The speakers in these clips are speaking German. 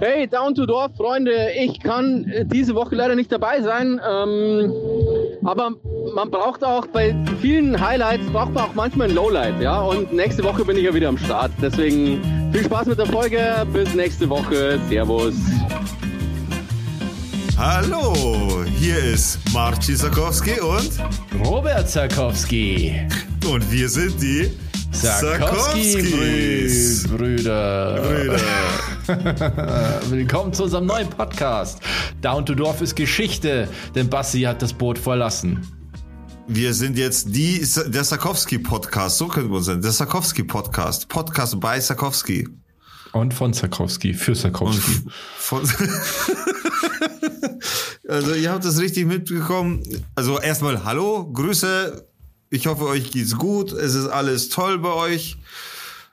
Hey, Down to Dorf, Freunde, ich kann äh, diese Woche leider nicht dabei sein, ähm, aber man braucht auch bei vielen Highlights, braucht man auch manchmal ein Lowlight, ja, und nächste Woche bin ich ja wieder am Start, deswegen viel Spaß mit der Folge, bis nächste Woche, Servus. Hallo, hier ist Marci Sarkowski und Robert Sarkowski. Und wir sind die Sarkowski Brüder. Brüder. Willkommen zu unserem neuen Podcast. Down to Dorf ist Geschichte, denn Bassi hat das Boot verlassen. Wir sind jetzt die, der Sarkowski Podcast, so könnte man sagen, der Sarkowski Podcast, Podcast bei Sarkowski. Und von Sarkowski, für Sarkowski. Also ihr habt das richtig mitbekommen. Also erstmal Hallo, Grüße. Ich hoffe, euch geht's gut. Es ist alles toll bei euch.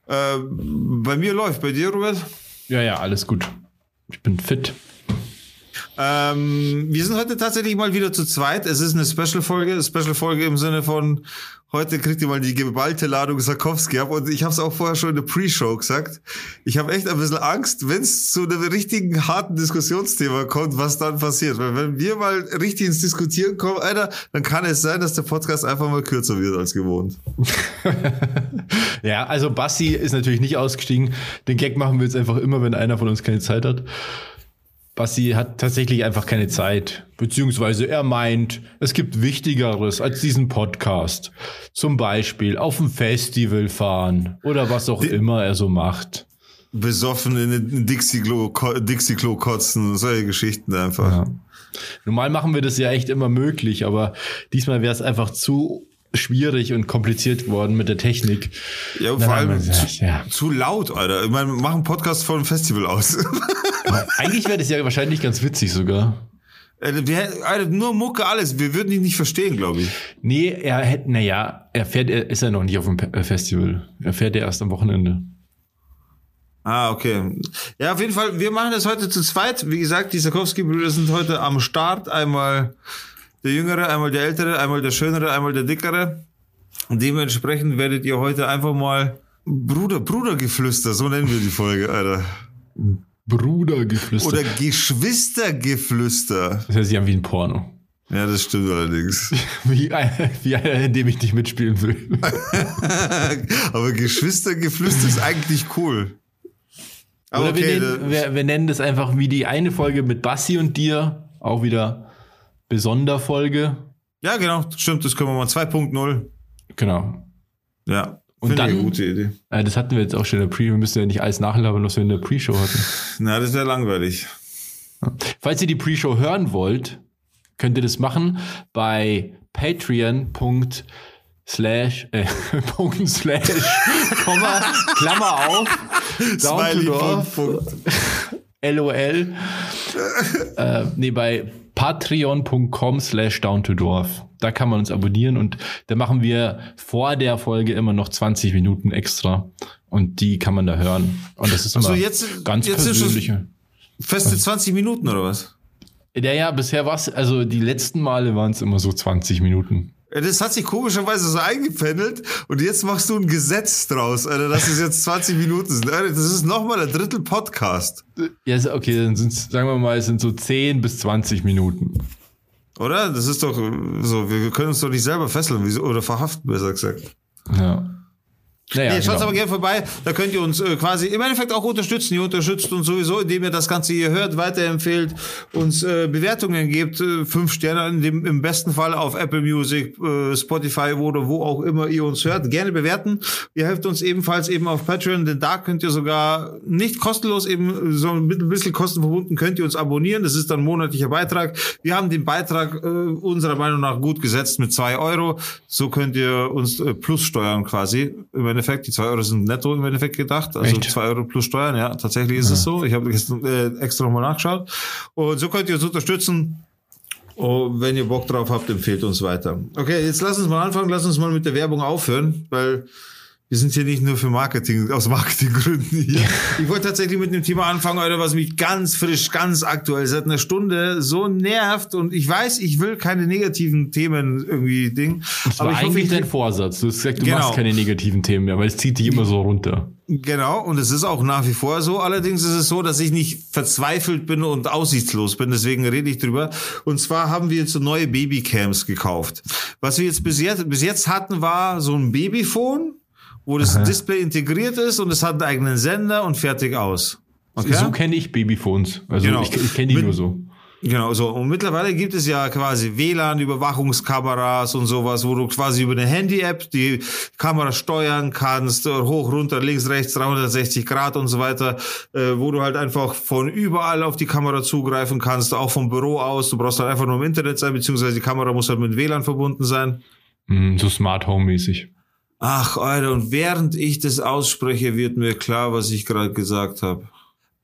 Äh, bei mir läuft. Bei dir, Robert? Ja, ja, alles gut. Ich bin fit. Ähm, wir sind heute tatsächlich mal wieder zu zweit. Es ist eine Special-Folge. Special-Folge im Sinne von, heute kriegt ihr mal die geballte Ladung Sarkowski ab. Und ich habe es auch vorher schon in der Pre-Show gesagt. Ich habe echt ein bisschen Angst, wenn es zu einem richtigen harten Diskussionsthema kommt, was dann passiert. Weil wenn wir mal richtig ins Diskutieren kommen, Alter, dann kann es sein, dass der Podcast einfach mal kürzer wird als gewohnt. ja, also Bassi ist natürlich nicht ausgestiegen. Den Gag machen wir jetzt einfach immer, wenn einer von uns keine Zeit hat. Basti hat tatsächlich einfach keine Zeit. Beziehungsweise er meint, es gibt Wichtigeres als diesen Podcast. Zum Beispiel auf ein Festival fahren oder was auch immer er so macht. Besoffen in ein Dixie-Klo Dixie -Klo kotzen, solche Geschichten einfach. Ja. Normal machen wir das ja echt immer möglich, aber diesmal wäre es einfach zu schwierig und kompliziert geworden mit der Technik. Ja, vor allem gesagt, zu, ja. zu, laut, Alter. Ich meine, wir machen Podcast von einem Festival aus. eigentlich wäre das ja wahrscheinlich ganz witzig sogar. Äh, Alter, nur Mucke, alles. Wir würden ihn nicht verstehen, glaube ich. Nee, er hätte, naja, er fährt, er ist ja noch nicht auf dem äh, Festival. Er fährt ja erst am Wochenende. Ah, okay. Ja, auf jeden Fall, wir machen das heute zu zweit. Wie gesagt, die Sarkowski-Brüder sind heute am Start. Einmal der Jüngere, einmal der Ältere, einmal der Schönere, einmal der Dickere. Und dementsprechend werdet ihr heute einfach mal Bruder, Brudergeflüster, so nennen wir die Folge, Alter. Brudergeflüster. Oder Geschwistergeflüster. Das hört sich an wie ein Porno. Ja, das stimmt allerdings. Wie, wie einer, in dem ich nicht mitspielen will. Aber Geschwistergeflüster ist eigentlich cool. Aber Oder okay, wir, nennen, wir, wir, nennen das einfach wie die eine Folge mit Bassi und dir. Auch wieder Besonderfolge. Ja, genau, stimmt, das können wir mal 2.0. Genau. Ja. Und dann, eine gute Idee. Äh, das hatten wir jetzt auch schon in der Pre, wir müssen ja nicht alles nachlabern, was wir in der Pre-Show hatten. Na, das wäre langweilig. Falls ihr die Pre-Show hören wollt, könnt ihr das machen bei patreon.com slash, äh, Punkt slash, Komma, Klammer auf, down to LOL. äh, nee, bei patreon.com slash down to dorf. Da kann man uns abonnieren und da machen wir vor der Folge immer noch 20 Minuten extra und die kann man da hören. Und das ist immer also jetzt, ganz jetzt persönliche. Feste 20 Minuten oder was? Ja, ja, bisher war es, also die letzten Male waren es immer so 20 Minuten. Das hat sich komischerweise so eingependelt und jetzt machst du ein Gesetz draus, Alter, dass es jetzt 20 Minuten sind. Alter, das ist nochmal ein Drittel Podcast. Ja, okay, dann sind sagen wir mal, es sind so 10 bis 20 Minuten. Oder? Das ist doch so, wir können uns doch nicht selber fesseln oder verhaften, besser gesagt. Ja. Naja, nee, schaut genau. aber gerne vorbei. Da könnt ihr uns äh, quasi im Endeffekt auch unterstützen. Ihr unterstützt uns sowieso, indem ihr das Ganze hier hört, weiterempfehlt, uns äh, Bewertungen gebt, äh, fünf Sterne in dem, im besten Fall auf Apple Music, äh, Spotify oder wo auch immer ihr uns hört. Gerne bewerten. Ihr helft uns ebenfalls eben auf Patreon, denn da könnt ihr sogar nicht kostenlos eben so ein bisschen kostenverbunden könnt ihr uns abonnieren. Das ist dann monatlicher Beitrag. Wir haben den Beitrag äh, unserer Meinung nach gut gesetzt mit zwei Euro. So könnt ihr uns äh, plus steuern quasi. Im Endeffekt. Die zwei Euro sind netto im Endeffekt gedacht. Also Echt? zwei Euro plus Steuern, ja, tatsächlich ist ja. es so. Ich habe gestern äh, extra nochmal nachgeschaut. Und so könnt ihr uns unterstützen. Und wenn ihr Bock drauf habt, empfehlt uns weiter. Okay, jetzt lass uns mal anfangen. Lass uns mal mit der Werbung aufhören, weil Wir sind hier nicht nur für Marketing, aus Marketinggründen hier. Ich wollte tatsächlich mit einem Thema anfangen, Alter, was mich ganz frisch, ganz aktuell seit einer Stunde so nervt. Und ich weiß, ich will keine negativen Themen irgendwie Ding. Das war aber ich hoffe, eigentlich ich dein Vorsatz. Du hast gesagt, du Genau. machst keine negativen Themen mehr, weil es zieht dich immer so runter. Genau, und es ist auch nach wie vor so. Allerdings ist es so, dass ich nicht verzweifelt bin und aussichtslos bin. Deswegen rede ich drüber. Und zwar haben wir jetzt so neue Babycams gekauft. Was wir jetzt bis jetzt, bis jetzt hatten, war so ein Babyphone, wo das Display integriert ist und es hat einen eigenen Sender und fertig aus. Okay? So kenne ich Babyphones. Also Genau. ich, ich kenne die Mit- nur so. Genau, so. Und mittlerweile gibt es ja quasi WLAN-Überwachungskameras und sowas, wo du quasi über eine Handy-App die Kamera steuern kannst, hoch, runter, links, rechts, 360 Grad und so weiter, äh, wo du halt einfach von überall auf die Kamera zugreifen kannst, auch vom Büro aus. Du brauchst halt einfach nur im Internet sein, beziehungsweise die Kamera muss halt mit WLAN verbunden sein. Mm, so Smart Home mäßig. Ach, Alter, und während ich das ausspreche, wird mir klar, was ich gerade gesagt habe.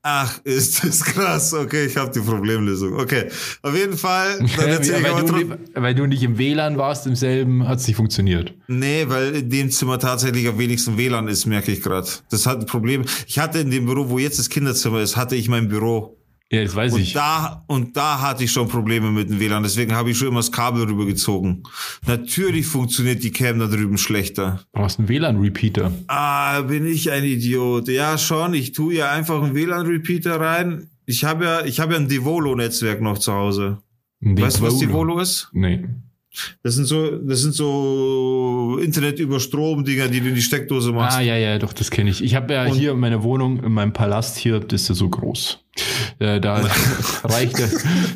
Ach, ist das krass. Okay, ich habe die Problemlösung. Okay, auf jeden Fall. Dann ich weil, du, nicht- weil du nicht im WLAN warst, im selben, hat es nicht funktioniert. Nee, weil in dem Zimmer tatsächlich am wenigsten WLAN ist, merke ich gerade. Das hat ein Problem. Ich hatte in dem Büro, wo jetzt das Kinderzimmer ist, hatte ich mein Büro. Ja, das weiß Und ich. da, und da hatte ich schon Probleme mit dem WLAN. Deswegen habe ich schon immer das Kabel rübergezogen. Natürlich funktioniert die Cam da drüben schlechter. Du brauchst einen WLAN-Repeater. Ah, bin ich ein Idiot. Ja, schon. Ich tue ja einfach einen WLAN-Repeater rein. Ich habe ja, ich habe ja ein Devolo-Netzwerk noch zu Hause. Weißt du, was Devolo ist? Nee. Das sind so, das sind so Internet über Strom-Dinger, die du in die Steckdose machst. Ah, ja, ja, doch, das kenne ich. Ich habe ja Und- hier in meiner Wohnung, in meinem Palast hier, das ist ja so groß. Äh, da reicht der,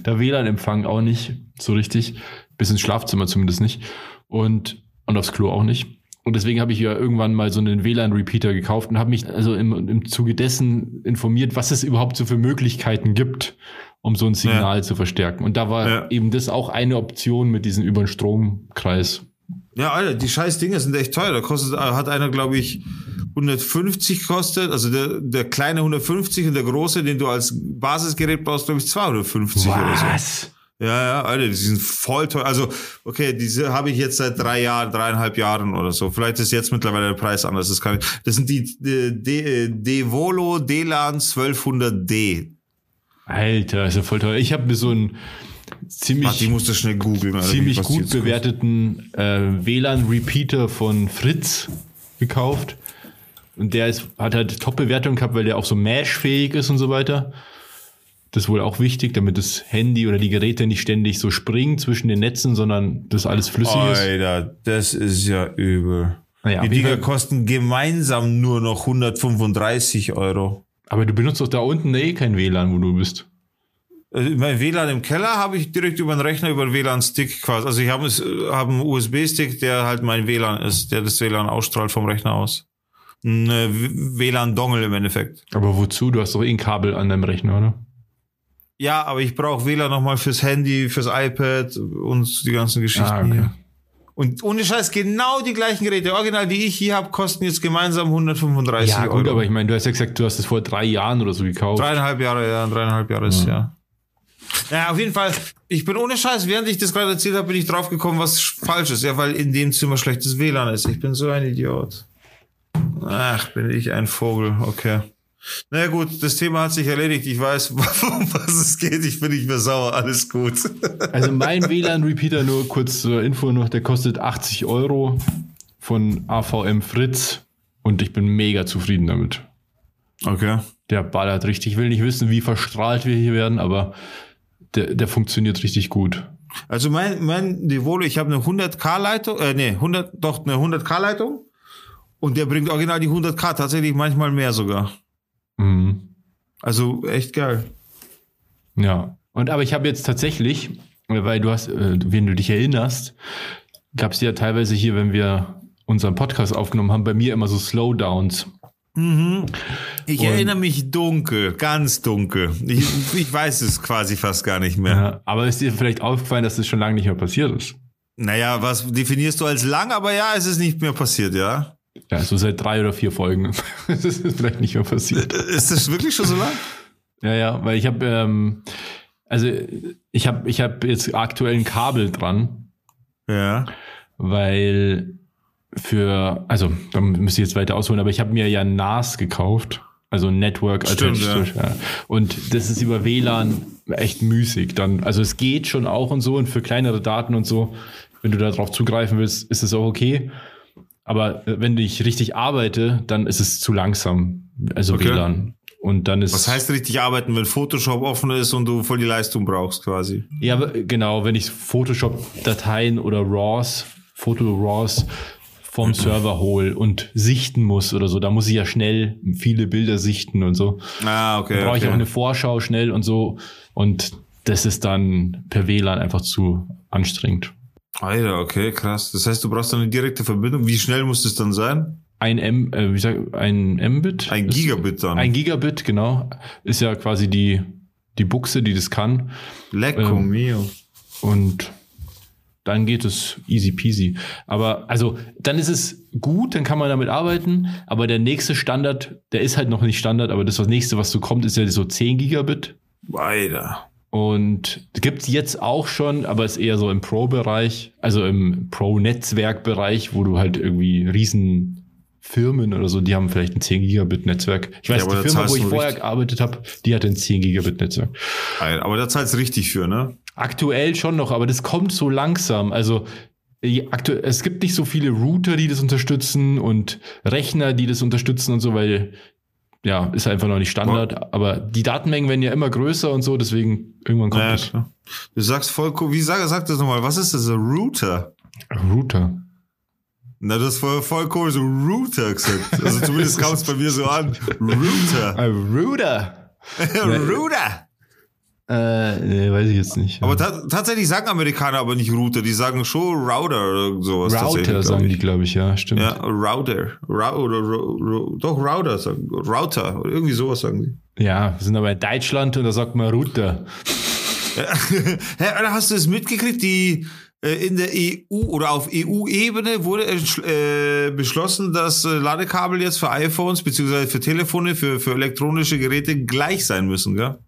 der WLAN-Empfang auch nicht so richtig. Bis ins Schlafzimmer zumindest nicht. Und, und aufs Klo auch nicht. Und deswegen habe ich ja irgendwann mal so einen WLAN-Repeater gekauft und habe mich also im, im Zuge dessen informiert, was es überhaupt so für Möglichkeiten gibt, um so ein Signal zu verstärken. Und da war Ja. eben das auch eine Option mit diesem über den Stromkreis. Ja, Alter, die scheiß Dinge sind echt teuer. Da kostet, hat einer, glaube ich, 150 kostet, also der, der kleine 150 und der große, den du als Basisgerät brauchst, glaube ich, 250 oder so. Ja, ja, Alter, die sind voll teuer. Also, okay, diese habe ich jetzt seit drei Jahren, dreieinhalb Jahren oder so. Vielleicht ist jetzt mittlerweile der Preis anders. Das, kann ich, das sind die äh, De, äh, Devolo DLAN 1200D. Alter, ist ja voll teuer. Ich habe mir so einen ziemlich, Warte, ich muss das schnell googeln. Alter, ziemlich die gut bewerteten äh, WLAN-Repeater von Fritz gekauft. Und der ist, hat halt Top-Bewertung gehabt, weil der auch so Mesh-fähig ist und so weiter. Das ist wohl auch wichtig, damit das Handy oder die Geräte nicht ständig so springen zwischen den Netzen, sondern das alles flüssig ist. Alter, das ist ja übel. Naja, die Dinger kosten gemeinsam nur noch 135 Euro. Aber du benutzt doch da unten eh kein WLAN, wo du bist. Also mein WLAN im Keller habe ich direkt über den Rechner, über den WLAN-Stick quasi. Also ich habe habe einen USB-Stick, der halt mein WLAN ist, der das WLAN ausstrahlt vom Rechner aus. Ein WLAN-Dongle im Endeffekt. Aber wozu? Du hast doch eh ein Kabel an deinem Rechner, oder? Ja, aber ich brauche WLAN nochmal fürs Handy, fürs iPad und die ganzen Geschichten Ah, okay. hier. Und ohne Scheiß, genau die gleichen Geräte, original, die ich hier habe, kosten jetzt gemeinsam 135 Ja, Euro. gut, aber ich meine, du hast ja gesagt, du hast es vor drei Jahren oder so gekauft. Dreieinhalb Jahre, ja, dreieinhalb Jahre ist, ja. Ja, auf jeden Fall. Ich bin ohne Scheiß, während ich das gerade erzählt habe, bin ich drauf gekommen, was falsch ist. Ja, weil in dem Zimmer schlechtes WLAN ist. Ich bin so ein Idiot. Ach, bin ich ein Vogel. Okay. Na ja, gut, das Thema hat sich erledigt. Ich weiß, um was es geht. Ich bin nicht mehr sauer. Alles gut. Also mein WLAN-Repeater, nur kurz zur Info noch, der kostet 80 Euro von AVM Fritz und ich bin mega zufrieden damit. Okay. Der ballert richtig. Ich will nicht wissen, wie verstrahlt wir hier werden, aber der, der funktioniert richtig gut. Also mein, mein Devolo, ich habe eine 100k-Leitung, äh, nee, 100, doch, eine 100k-Leitung. Und der bringt original die 100k, tatsächlich manchmal mehr sogar. Mhm. Also echt geil. Ja. Und aber ich habe jetzt tatsächlich, äh, weil du hast, äh, wenn du dich erinnerst, gab es ja teilweise hier, wenn wir unseren Podcast aufgenommen haben, bei mir immer so Slowdowns. Ich Und- erinnere mich dunkel, ganz dunkel. Ich, ich weiß es quasi fast gar nicht mehr. Ja, aber ist dir vielleicht aufgefallen, dass das schon lange nicht mehr passiert ist? Naja, was definierst du als lang? Aber ja, es ist nicht mehr passiert, ja? Ja, so seit drei oder vier Folgen. das ist vielleicht nicht mehr passiert. Ist das wirklich schon so lang? Ja, ja, weil ich habe, ähm, also ich habe, ich habe jetzt aktuell ein Kabel dran, Ja. weil für, also da müsst ihr jetzt weiter ausholen, aber ich habe mir ja NAS gekauft, also Network Stimmt, Alternative. Ja. Und das ist über WLAN echt müßig. Dann, also es geht schon auch und so und für kleinere Daten und so, wenn du darauf zugreifen willst, ist es auch okay. Aber äh, wenn ich richtig arbeite, dann ist es zu langsam. Also Okay. WLAN. Und dann ist. Was heißt richtig arbeiten, wenn Photoshop offen ist und du voll die Leistung brauchst quasi? Ja, aber genau, wenn ich Photoshop-Dateien oder RAWs, Foto-RAWs vom Server hole und sichten muss oder so, da muss ich ja schnell viele Bilder sichten und so. Ah, okay. Da brauche ich okay. auch eine Vorschau schnell und so. Und das ist dann per WLAN einfach zu anstrengend. Alter, okay, krass. Das heißt, du brauchst dann eine direkte Verbindung. Wie schnell muss das dann sein? Ein M, äh, wie sag, ein Mbit? Ein Gigabit dann. Ein Gigabit, genau. Ist ja quasi die, die Buchse, die das kann. Lecco ähm, mio. Und dann geht es easy peasy. Aber also, dann ist es gut, dann kann man damit arbeiten. Aber der nächste Standard, der ist halt noch nicht Standard, aber das was nächste, was so kommt, ist ja so 10 Gigabit. Alter. Und gibt's jetzt auch schon, aber ist eher so im Pro-Bereich, also im Pro-Netzwerk-Bereich, wo du halt irgendwie riesen Firmen oder so, die haben vielleicht ein 10 Gigabit Netzwerk. Ich weiß, Ja, die Firma, wo ich vorher richtig. gearbeitet habe, die hatte ein 10 Gigabit Netzwerk. Aber da zahlst du richtig für, ne? Aktuell schon noch, aber das kommt so langsam. Also äh, es gibt nicht so viele Router, die das unterstützen und Rechner, die das unterstützen und so, weil ja, ist einfach noch nicht Standard. Aber die Datenmengen werden ja immer größer und so, deswegen irgendwann kommt Ja, es. klar. Du sagst voll cool. Wie sag, sag das nochmal? Was ist das? Ein Router? Router. Na, das ist voll, voll cool, so Router gesagt. Also zumindest kam es bei mir so an. Router. Ein Router. Router. Äh, nee, weiß ich jetzt nicht. Aber ta tatsächlich sagen Amerikaner aber nicht Router, die sagen schon Router oder sowas. Router sagen die, glaube ich, ja, stimmt. Ja, Router. Ra oder doch, Router sagen. Router. Oder irgendwie sowas sagen die. Ja, wir sind aber in Deutschland und da sagt man Router. Hä, hast du es mitgekriegt? Die äh, in der EU oder auf EU-Ebene wurde äh, beschlossen, dass äh, Ladekabel jetzt für iPhones beziehungsweise für Telefone, für, für elektronische Geräte gleich sein müssen, gell?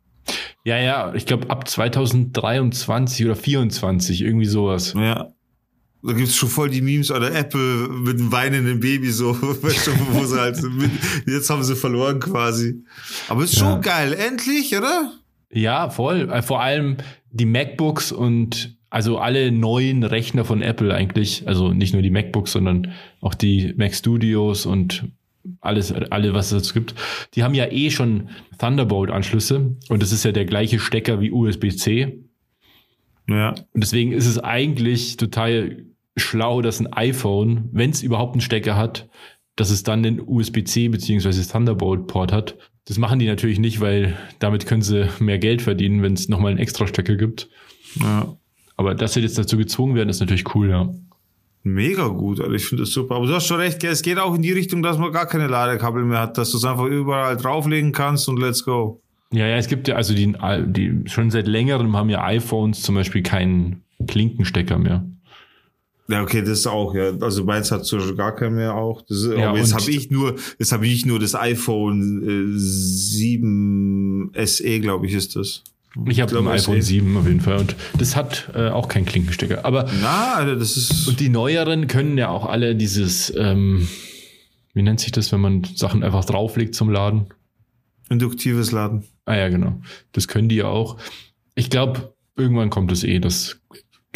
Ja, ja, ich glaube ab 2023 oder 24, irgendwie sowas. Ja. Da gibt's schon voll die Memes oder Apple mit einem weinenden Baby so, wo sie halt mit, jetzt haben sie verloren quasi. Aber ist schon Ja. geil, endlich, oder? Ja, voll. Äh, Vor allem die MacBooks und also alle neuen Rechner von Apple eigentlich, also nicht nur die MacBooks, sondern auch die Mac Studios und alles, alle, was es gibt, die haben ja eh schon Thunderbolt-Anschlüsse und das ist ja der gleiche Stecker wie USB-C. Ja. Und deswegen ist es eigentlich total schlau, dass ein iPhone, wenn es überhaupt einen Stecker hat, dass es dann den USB-C bzw. Thunderbolt-Port hat. Das machen die natürlich nicht, weil damit können sie mehr Geld verdienen, wenn es nochmal einen extra Stecker gibt. ja. Aber dass sie jetzt dazu gezwungen werden, ist natürlich cool, ja. Mega gut, Alter. ich finde das super. Aber du hast schon recht, es geht auch in die Richtung, dass man gar keine Ladekabel mehr hat, dass du es einfach überall drauflegen kannst und let's go. Ja, ja, es gibt ja, also die, die schon seit längerem haben ja iPhones zum Beispiel keinen Klinkenstecker mehr. Ja, okay, das auch, ja. Also meins hat so gar keinen mehr auch. Das Ja, aber jetzt habe ich nur, jetzt habe ich nur das iPhone äh, 7 SE, glaube ich, ist das. Ich habe ein iPhone ist- 7 auf jeden Fall und das hat äh, auch keinen Klinkenstecker. Aber Na, Alter, das ist. Und die neueren können ja auch alle dieses, ähm, wie nennt sich das, wenn man Sachen einfach drauflegt zum Laden? Induktives Laden. Ah ja, genau. Das können die ja auch. Ich glaube, irgendwann kommt es eh, dass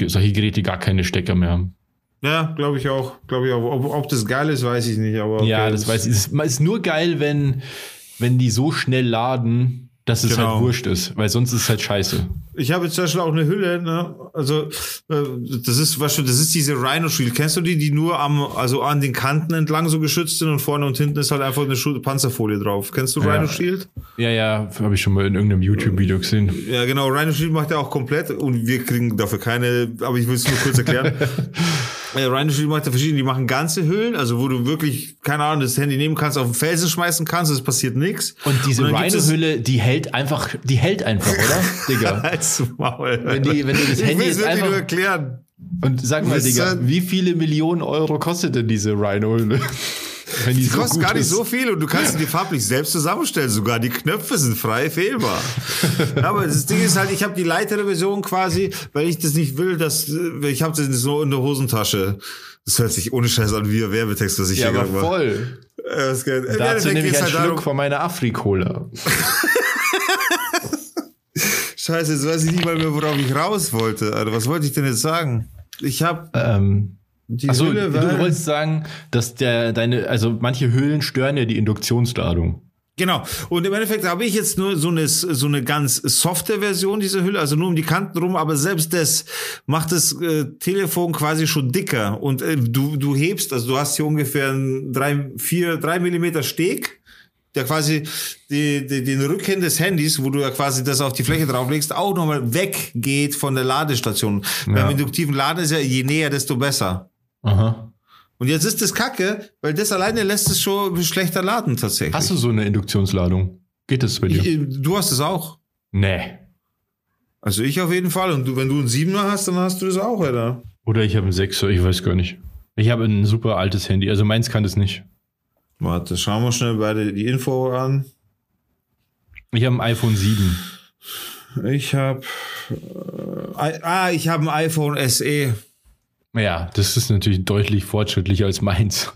solche Geräte gar keine Stecker mehr haben. Ja, glaube ich auch. Glaube ich auch. Ob, ob das geil ist, weiß ich nicht. Aber ja, okay, das weiß ich. Es ist nur geil, wenn, wenn die so schnell laden, dass es Genau. halt wurscht ist, weil sonst ist es halt scheiße. Ich habe jetzt zum Beispiel auch eine Hülle, ne? Also, äh, das ist, du, das ist diese Rhino Shield. Kennst du die, die nur am, also an den Kanten entlang so geschützt sind und vorne und hinten ist halt einfach eine Schu Panzerfolie drauf. Kennst du Ja. Rhino Shield? Ja, ja, habe ich schon mal in irgendeinem YouTube-Video gesehen. Ja, genau. Rhino Shield macht er auch komplett und wir kriegen dafür keine, aber ich will es nur kurz erklären. äh, Rhino Shield macht er verschiedene, die machen ganze Hüllen, also wo du wirklich, keine Ahnung, das Handy nehmen kannst, auf den Felsen schmeißen kannst, es passiert nichts. Und diese Rhino-Hülle, die hält einfach, die hält einfach, oder? Digga. Als Maul. Wenn die- wenn du das Handy jetzt einfach- nur erklären. Und sag mal, Digga, wie viele Millionen Euro kostet denn diese Rhino-Hülle? Wenn die, Die so gar nicht ist. so viel und du kannst dir farblich selbst zusammenstellen. Sogar die Knöpfe sind frei fehlbar. Aber das Ding ist halt, ich habe die leitere Version quasi, weil ich das nicht will, dass ich habe das so in der Hosentasche. Das hört sich ohne Scheiß an wie ein Werbetext, was ich Ja, hier aber gerade mache. voll. Das geht- Dazu nehme ich einen halt Schluck darum, von meiner Afri-Cola. Scheiße, jetzt weiß ich nicht mal mehr, worauf ich raus wollte. Alter, was wollte ich denn jetzt sagen? Ich habe Ähm, die achso, Hülle, du weil- wolltest sagen, dass der deine, also manche Hüllen stören ja die Induktionsladung. Genau. Und im Endeffekt habe ich jetzt nur so eine, so eine ganz softe Version dieser Hülle, also nur um die Kanten rum, aber selbst das macht das äh, Telefon quasi schon dicker. Und äh, du, du hebst, also du hast hier ungefähr einen drei, vier, drei Millimeter Steg, der quasi die, die, den Rücken des Handys, wo du ja quasi das auf die Fläche drauflegst, auch nochmal weggeht von der Ladestation. Beim induktiven Laden ist ja je näher, desto besser. Aha. Und jetzt ist das Kacke, weil das alleine lässt es schon schlechter laden tatsächlich. Hast du so eine Induktionsladung? Geht das bei dir? Ich, du hast es auch. nee. Also ich auf jeden Fall. Und du, wenn du einen Siebener hast, dann hast du das auch, Alter. Oder ich habe einen Sechser, ich weiß gar nicht. Ich habe ein super altes Handy, also meins kann das nicht. Warte, schauen wir schnell beide die Info an. Ich habe ein iPhone 7. Ich habe äh, ah, ich habe ein iPhone SE. Ja, das ist natürlich deutlich fortschrittlicher als meins.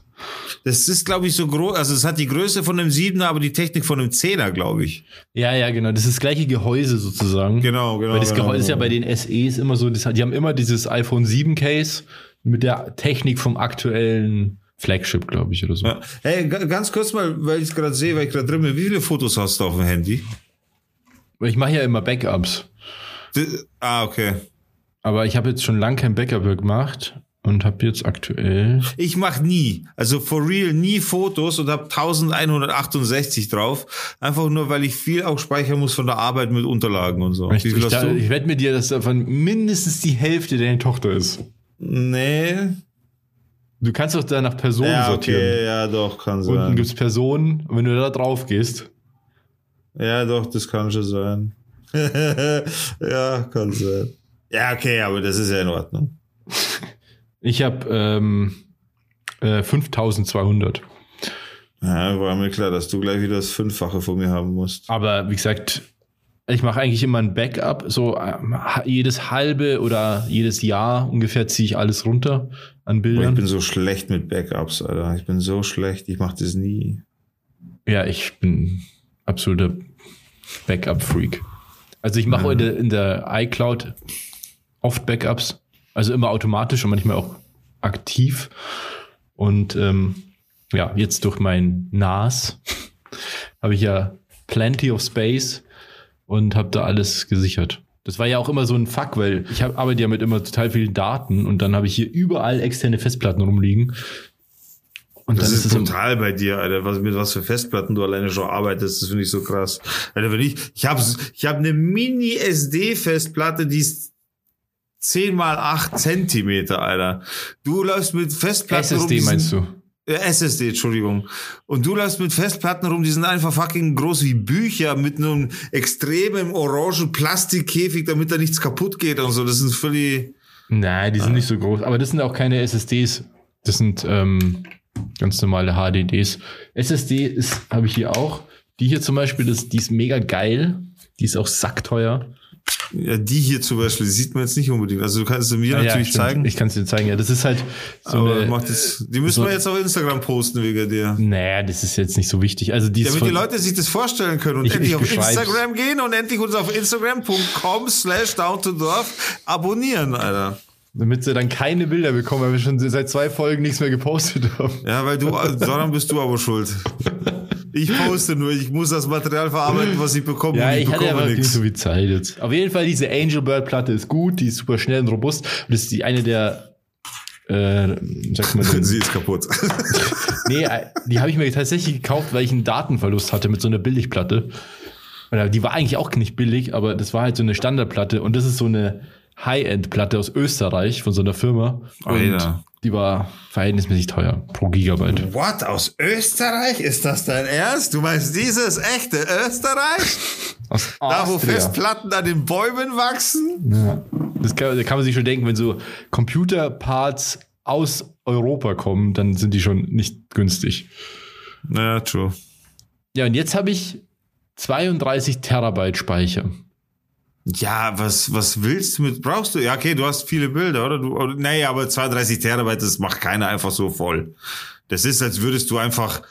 Das ist, glaube ich, so groß. Also es hat die Größe von einem Siebener, aber die Technik von einem Zehner, glaube ich. Ja, ja, genau. Das ist das gleiche Gehäuse sozusagen. Genau, genau, Weil das genau, Gehäuse ist ja genau. bei den SEs immer so, das, die haben immer dieses iPhone 7 Case mit der Technik vom aktuellen Flagship, glaube ich, oder so. Ja. Hey, ga- ganz kurz mal, weil ich es gerade sehe, weil ich gerade drin bin. Wie viele Fotos hast du auf dem Handy? Ich mache ja immer Backups. D- Ah, okay. Aber ich habe jetzt schon lange kein Backup mehr gemacht und habe jetzt aktuell. Ich mache nie, also for real, nie Fotos und habe 1168 drauf. Einfach nur, weil ich viel auch speichern muss von der Arbeit mit Unterlagen und so. Ich, ich, da- ich wette mit dir, dass davon mindestens die Hälfte deine Tochter ist. Nee. Du kannst doch da nach Personen Ja, sortieren. okay, ja, doch, kann Unten sein. gibt's Personen und wenn du da drauf gehst, Ja, doch, das kann schon sein. ja, kann sein. Ja, okay, aber das ist ja in Ordnung. ich habe ähm, äh, 5200. Ja, war mir klar, dass du gleich wieder das Fünffache von mir haben musst. Aber wie gesagt, ich mache eigentlich immer ein Backup. So ähm, jedes halbe oder jedes Jahr ungefähr ziehe ich alles runter an Boah, ich Bildern. bin so schlecht mit Backups, Alter. Ich bin so schlecht, ich mache das nie. ja, ich bin absoluter Backup-Freak. Also ich mache in, der, in der iCloud oft Backups. Also immer automatisch und manchmal auch aktiv. Und ähm, ja, jetzt durch mein NAS habe ich ja plenty of space und habe da alles gesichert. Das war ja auch immer so ein Fuck, weil ich hab, arbeite ja mit immer total vielen Daten und dann habe ich hier überall externe Festplatten rumliegen. Und Das dann ist ist brutal bei dir, Alter. Was, mit was für Festplatten du alleine schon arbeitest, das finde ich so krass. Alter, wenn ich, ich habe ich hab eine Mini-SD-Festplatte, die ist 10 mal 8 Zentimeter, Alter. Du läufst mit Festplatten rum. SSD die sind- meinst du? Äh, SSD, Entschuldigung. Und du läufst mit Festplatten rum, die sind einfach fucking groß wie Bücher mit einem extremen orangen Plastikkäfig, damit da nichts kaputt geht und so. Das ist völlig. Nein, die sind nicht so groß. Aber das sind auch keine SSDs. Das sind ähm, ganz normale HDDs. SSD ist, habe ich hier auch. Die hier zum Beispiel, das, die ist mega geil. Die ist auch sackteuer. Ja, die hier zum Beispiel, die sieht man jetzt nicht unbedingt. Also du kannst sie mir ja, natürlich stimmt. zeigen. Ich kann es dir zeigen. Ja, das ist halt so aber eine. macht das, die müssen so- wir jetzt auf Instagram posten wegen dir. Naja, das ist jetzt nicht so wichtig. Also die Damit die Leute sich das vorstellen können und Ich- endlich ich auf. Instagram gehen und endlich uns auf instagram.com slash down to dorf abonnieren, Alter. damit sie dann keine Bilder bekommen, weil wir schon seit zwei Folgen nichts mehr gepostet haben. Ja, weil du, daran bist du aber schuld. Ich poste nur, ich muss das Material verarbeiten, was ich bekomme. Ja, ich, ich hatte bekomme aber nicht nichts. so viel Zeit jetzt. Auf jeden Fall, diese Angel Bird Platte ist gut, die ist super schnell und robust. Und das ist die eine der, äh, sagt man, denn, Sie ist kaputt. nee, äh, die habe ich mir tatsächlich gekauft, weil ich einen Datenverlust hatte mit so einer Billigplatte. Die war eigentlich auch nicht billig, aber das war halt so eine Standardplatte und das ist so eine High-End-Platte aus Österreich von so einer Firma. Und Alter. die war verhältnismäßig teuer pro Gigabyte. What? Aus Österreich? Ist das dein Ernst? Du meinst dieses echte Österreich? Aus Da, wo Austria. Festplatten an den Bäumen wachsen? Ja. Das kann, da kann man sich schon denken, wenn so Computerparts aus Europa kommen, dann sind die schon nicht günstig. Naja, true. Ja, und jetzt habe ich 32 Terabyte Speicher. Ja, was, was willst du mit, brauchst du? Ja, okay, du hast viele Bilder, oder? Du, oder naja, aber 32 Terabyte, das macht keiner einfach so voll. Das ist, als würdest du einfach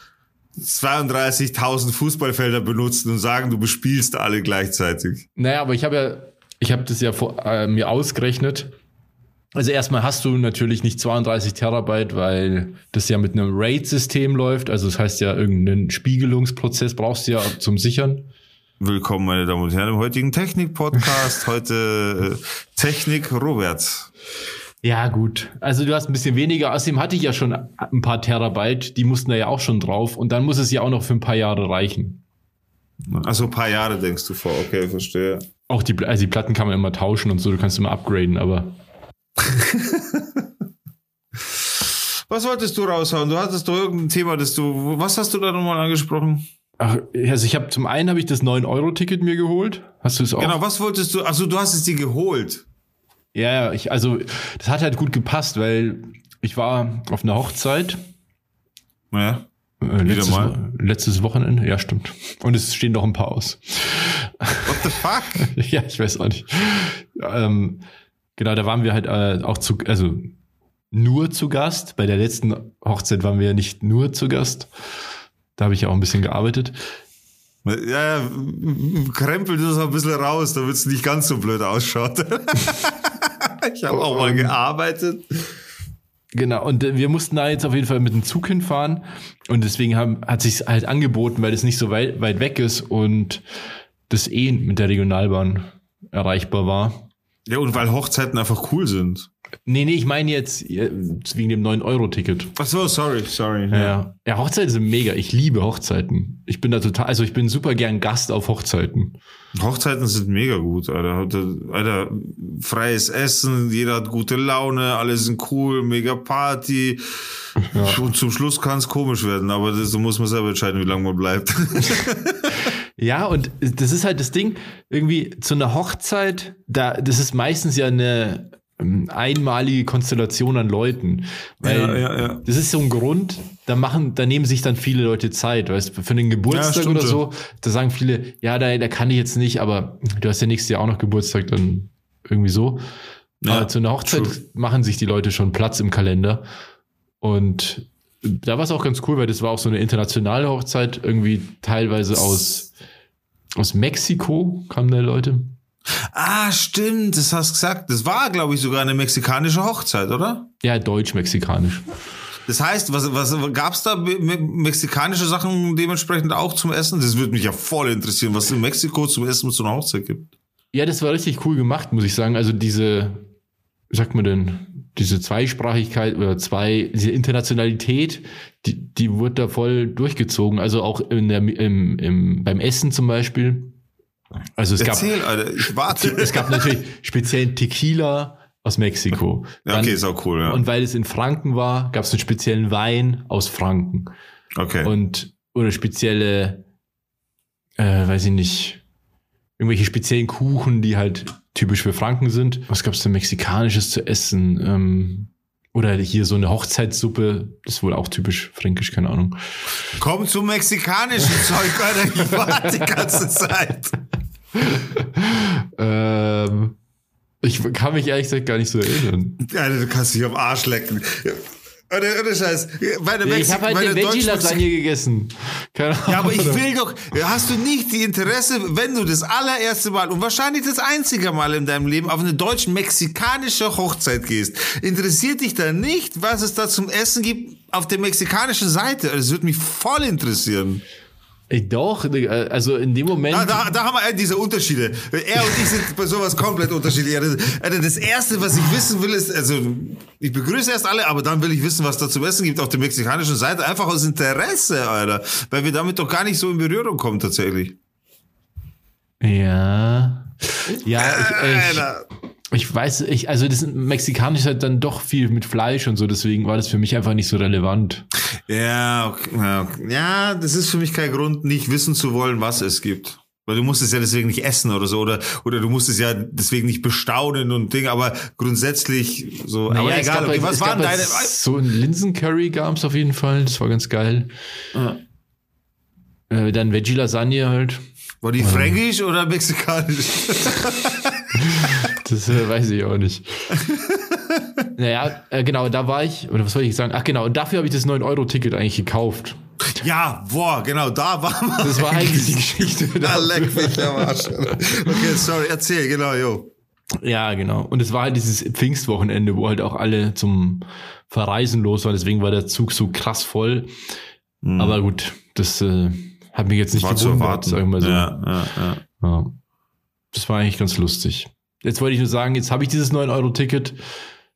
32.000 Fußballfelder benutzen und sagen, du bespielst alle gleichzeitig. Naja, aber ich habe ja, ich habe das ja vor, äh, mir ausgerechnet. Also erstmal hast du natürlich nicht 32 Terabyte, weil das ja mit einem RAID-System läuft. Also das heißt ja, irgendeinen Spiegelungsprozess brauchst du ja zum Sichern. Willkommen, meine Damen und Herren, im heutigen Technik-Podcast. Heute äh, Technik Robert. Ja, gut. Also du hast ein bisschen weniger. Außerdem hatte ich ja schon ein paar Terabyte. Die mussten da ja auch schon drauf. Und dann muss es ja auch noch für ein paar Jahre reichen. Also ein paar Jahre denkst du vor. Okay, verstehe. Auch die, also die Platten kann man immer tauschen und so. Du kannst immer upgraden, aber Was wolltest du raushauen? Du hattest doch irgendein Thema, das du. Was hast du da nochmal angesprochen? Ach, also ich habe zum einen habe ich das 9-Euro-Ticket mir geholt. Hast du es auch? Genau, was wolltest du? Achso, du hast es dir geholt. Ja, ja, ich, also das hat halt gut gepasst, weil ich war auf einer Hochzeit. Ja. Äh, letztes, mal. letztes Wochenende, ja, stimmt. Und es stehen noch ein paar aus. What the fuck? ja, ich weiß auch nicht. Ähm, genau, da waren wir halt äh, auch zu, also nur zu Gast. Bei der letzten Hochzeit waren wir ja nicht nur zu Gast. Da habe ich ja auch ein bisschen gearbeitet. Ja, ja, krempel das ein bisschen raus, damit es nicht ganz so blöd ausschaut. ich habe auch mal gearbeitet. Genau, und äh, wir mussten da jetzt auf jeden Fall mit dem Zug hinfahren. Und deswegen haben, hat sich halt angeboten, weil es nicht so weit, weit weg ist und das eh mit der Regionalbahn erreichbar war. Ja, und weil Hochzeiten einfach cool sind. Nee, nee, ich meine jetzt wegen dem 9-Euro-Ticket. Ach so, sorry, sorry. Ja. ja. ja, Hochzeiten sind mega. Ich liebe Hochzeiten. Ich bin da total, also ich bin super gern Gast auf Hochzeiten. Hochzeiten sind mega gut, Alter. Alter, freies Essen, jeder hat gute Laune, alle sind cool, mega Party. Ja. Und zum Schluss kann es komisch werden, aber das, so muss man selber entscheiden, wie lange man bleibt. Ja, und das ist halt das Ding, irgendwie zu einer Hochzeit, da, das ist meistens ja eine einmalige Konstellation an Leuten. Weil ja, ja, ja. das ist so ein Grund, da machen, da nehmen sich dann viele Leute Zeit, weißt für den Geburtstag oder so, da sagen viele, ja, da, da kann ich jetzt nicht, aber du hast ja nächstes Jahr auch noch Geburtstag, dann irgendwie so. Ja, aber zu einer Hochzeit true. machen sich die Leute schon Platz im Kalender. Und da war es auch ganz cool, weil das war auch so eine internationale Hochzeit, irgendwie teilweise aus, aus Mexiko kamen da Leute. Ah, stimmt, das hast du gesagt. Das war, glaube ich, sogar eine mexikanische Hochzeit, oder? Ja, deutsch-mexikanisch. Das heißt, was, was gab's da me mexikanische Sachen dementsprechend auch zum Essen? Das würde mich ja voll interessieren, was es in Mexiko zum Essen zu einer Hochzeit gibt. Ja, das war richtig cool gemacht, muss ich sagen. Also diese, wie sagt man denn, diese Zweisprachigkeit oder zwei, diese Internationalität, die, die wurde da voll durchgezogen. Also auch in der, im, im, beim Essen zum Beispiel. Also es Erzähl, gab, Alter, ich warte. Es gab natürlich speziellen Tequila aus Mexiko. Ja, okay, ist auch cool, ja. Und weil es in Franken war, gab es einen speziellen Wein aus Franken. Okay. Und, oder spezielle, äh, weiß ich nicht, irgendwelche speziellen Kuchen, die halt typisch für Franken sind. Was gab es denn Mexikanisches zu essen? Ähm, oder hier so eine Hochzeitssuppe, das ist wohl auch typisch fränkisch, keine Ahnung. Komm zum mexikanischen Zeug, Alter, ich warte die ganze Zeit. ähm, ich kann mich ehrlich gesagt gar nicht so erinnern. Alter, du kannst dich am Arsch lecken. Ohne, ohne Scheiß. Meine nee, ich habe halt eine Veggie-Lasagne gegessen. Keine Ahnung. Ja, aber ich will doch, hast du nicht die Interesse, wenn du das allererste Mal und wahrscheinlich das einzige Mal in deinem Leben auf eine deutsch-mexikanische Hochzeit gehst, interessiert dich da nicht, was es da zum Essen gibt auf der mexikanischen Seite? Das würde mich voll interessieren. Ich doch, also in dem Moment. Da, da, da haben wir diese Unterschiede. Er und ich sind bei sowas komplett unterschiedlich. Also, das erste, was ich wissen will, ist, also ich begrüße erst alle, aber dann will ich wissen, was da zum Essen gibt auf der mexikanischen Seite. Einfach aus Interesse, Alter. Weil wir damit doch gar nicht so in Berührung kommen, tatsächlich. Ja. Ja, ich, ich, ich weiß, ich, also das Mexikanisch ist halt dann doch viel mit Fleisch und so, deswegen war das für mich einfach nicht so relevant. Ja, okay, ja, das ist für mich kein Grund, nicht wissen zu wollen, was es gibt. Weil du musst es ja deswegen nicht essen oder so, oder, oder du musst es ja deswegen nicht bestaunen und Ding, aber grundsätzlich so, Naja, aber egal, okay, halt- was waren halt deine, So ein Linsencurry gab es auf jeden Fall, das war ganz geil. Ja. Äh, dann Veggie Lasagne halt. war die fränkisch oder mexikanisch? Das äh, weiß ich auch nicht. naja, äh, genau, da war ich, oder was soll ich sagen? Ach genau, und dafür habe ich das 9-Euro-Ticket eigentlich gekauft. ja, boah, genau, da war man. Das war eigentlich die Geschichte. Da dafür. leck mich am Arsch. Okay, sorry, erzähl, genau, jo. Ja, genau. Und es war halt dieses Pfingstwochenende, wo halt auch alle zum Verreisen los waren. Deswegen war der Zug so krass voll. Aber gut, das äh, hat mich jetzt nicht. War zu gewundert, erwarten. sagen wir mal so. Ja, ja, ja. Ja. Das war eigentlich ganz lustig. Jetzt wollte ich nur sagen, jetzt habe ich dieses 9-Euro-Ticket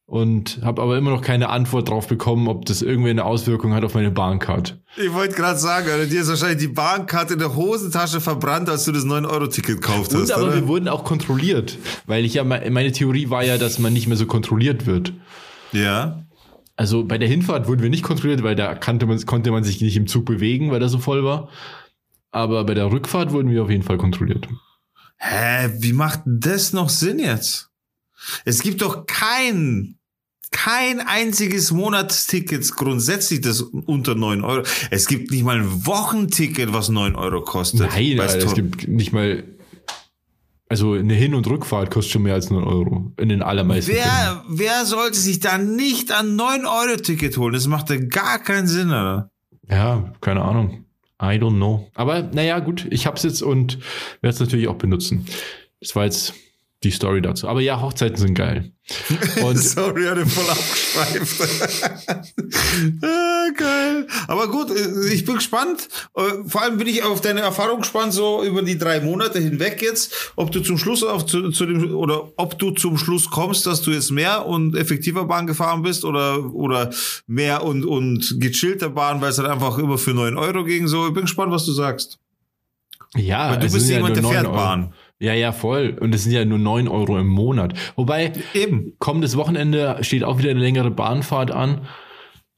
und habe aber immer noch keine Antwort drauf bekommen, ob das irgendwie eine Auswirkung hat auf meine Bahncard. Ich wollte gerade sagen, Alter, dir ist wahrscheinlich die Bahnkarte in der Hosentasche verbrannt, als du das 9-Euro-Ticket gekauft Und hast, aber oder? wir wurden auch kontrolliert, weil ich ja, me- meine Theorie war ja, dass man nicht mehr so kontrolliert wird. Ja. Also bei der Hinfahrt wurden wir nicht kontrolliert, weil da man, konnte man sich nicht im Zug bewegen, weil der so voll war. Aber bei der Rückfahrt wurden wir auf jeden Fall kontrolliert. Hä, wie macht das noch Sinn jetzt? Es gibt doch kein, kein einziges Monatsticket grundsätzlich, das unter 9 Euro. Es gibt nicht mal ein Wochenticket, was 9 Euro kostet. Nein, Alter, es gibt nicht mal. Also eine Hin- und Rückfahrt kostet schon mehr als 9 Euro. In den allermeisten Fällen. Wer, wer sollte sich da nicht ein 9-Euro-Ticket holen? Das macht ja gar keinen Sinn, oder? Ja, keine Ahnung. I don't know. Aber naja, gut, ich hab's jetzt und werde es natürlich auch benutzen. Das war jetzt die Story dazu. Aber ja, Hochzeiten sind geil. Und Sorry, hatte voll abgeschweift. ah, geil. Aber gut, äh, ich bin gespannt. Äh, Vor allem bin ich auf deine Erfahrung gespannt, so über die drei Monate hinweg jetzt, ob du zum Schluss auf zu, zu dem oder ob du zum Schluss kommst, dass du jetzt mehr und effektiver Bahn gefahren bist oder oder mehr und und gechillter Bahn, weil es halt einfach immer für neun Euro ging. So, ich bin gespannt, was du sagst. ja, Weil du bist sind jemand, ja der fährt 9 Euro. Ja, ja, voll. Und es sind ja nur 9 Euro im Monat. Wobei, Eben. kommendes Wochenende steht auch wieder eine längere Bahnfahrt an.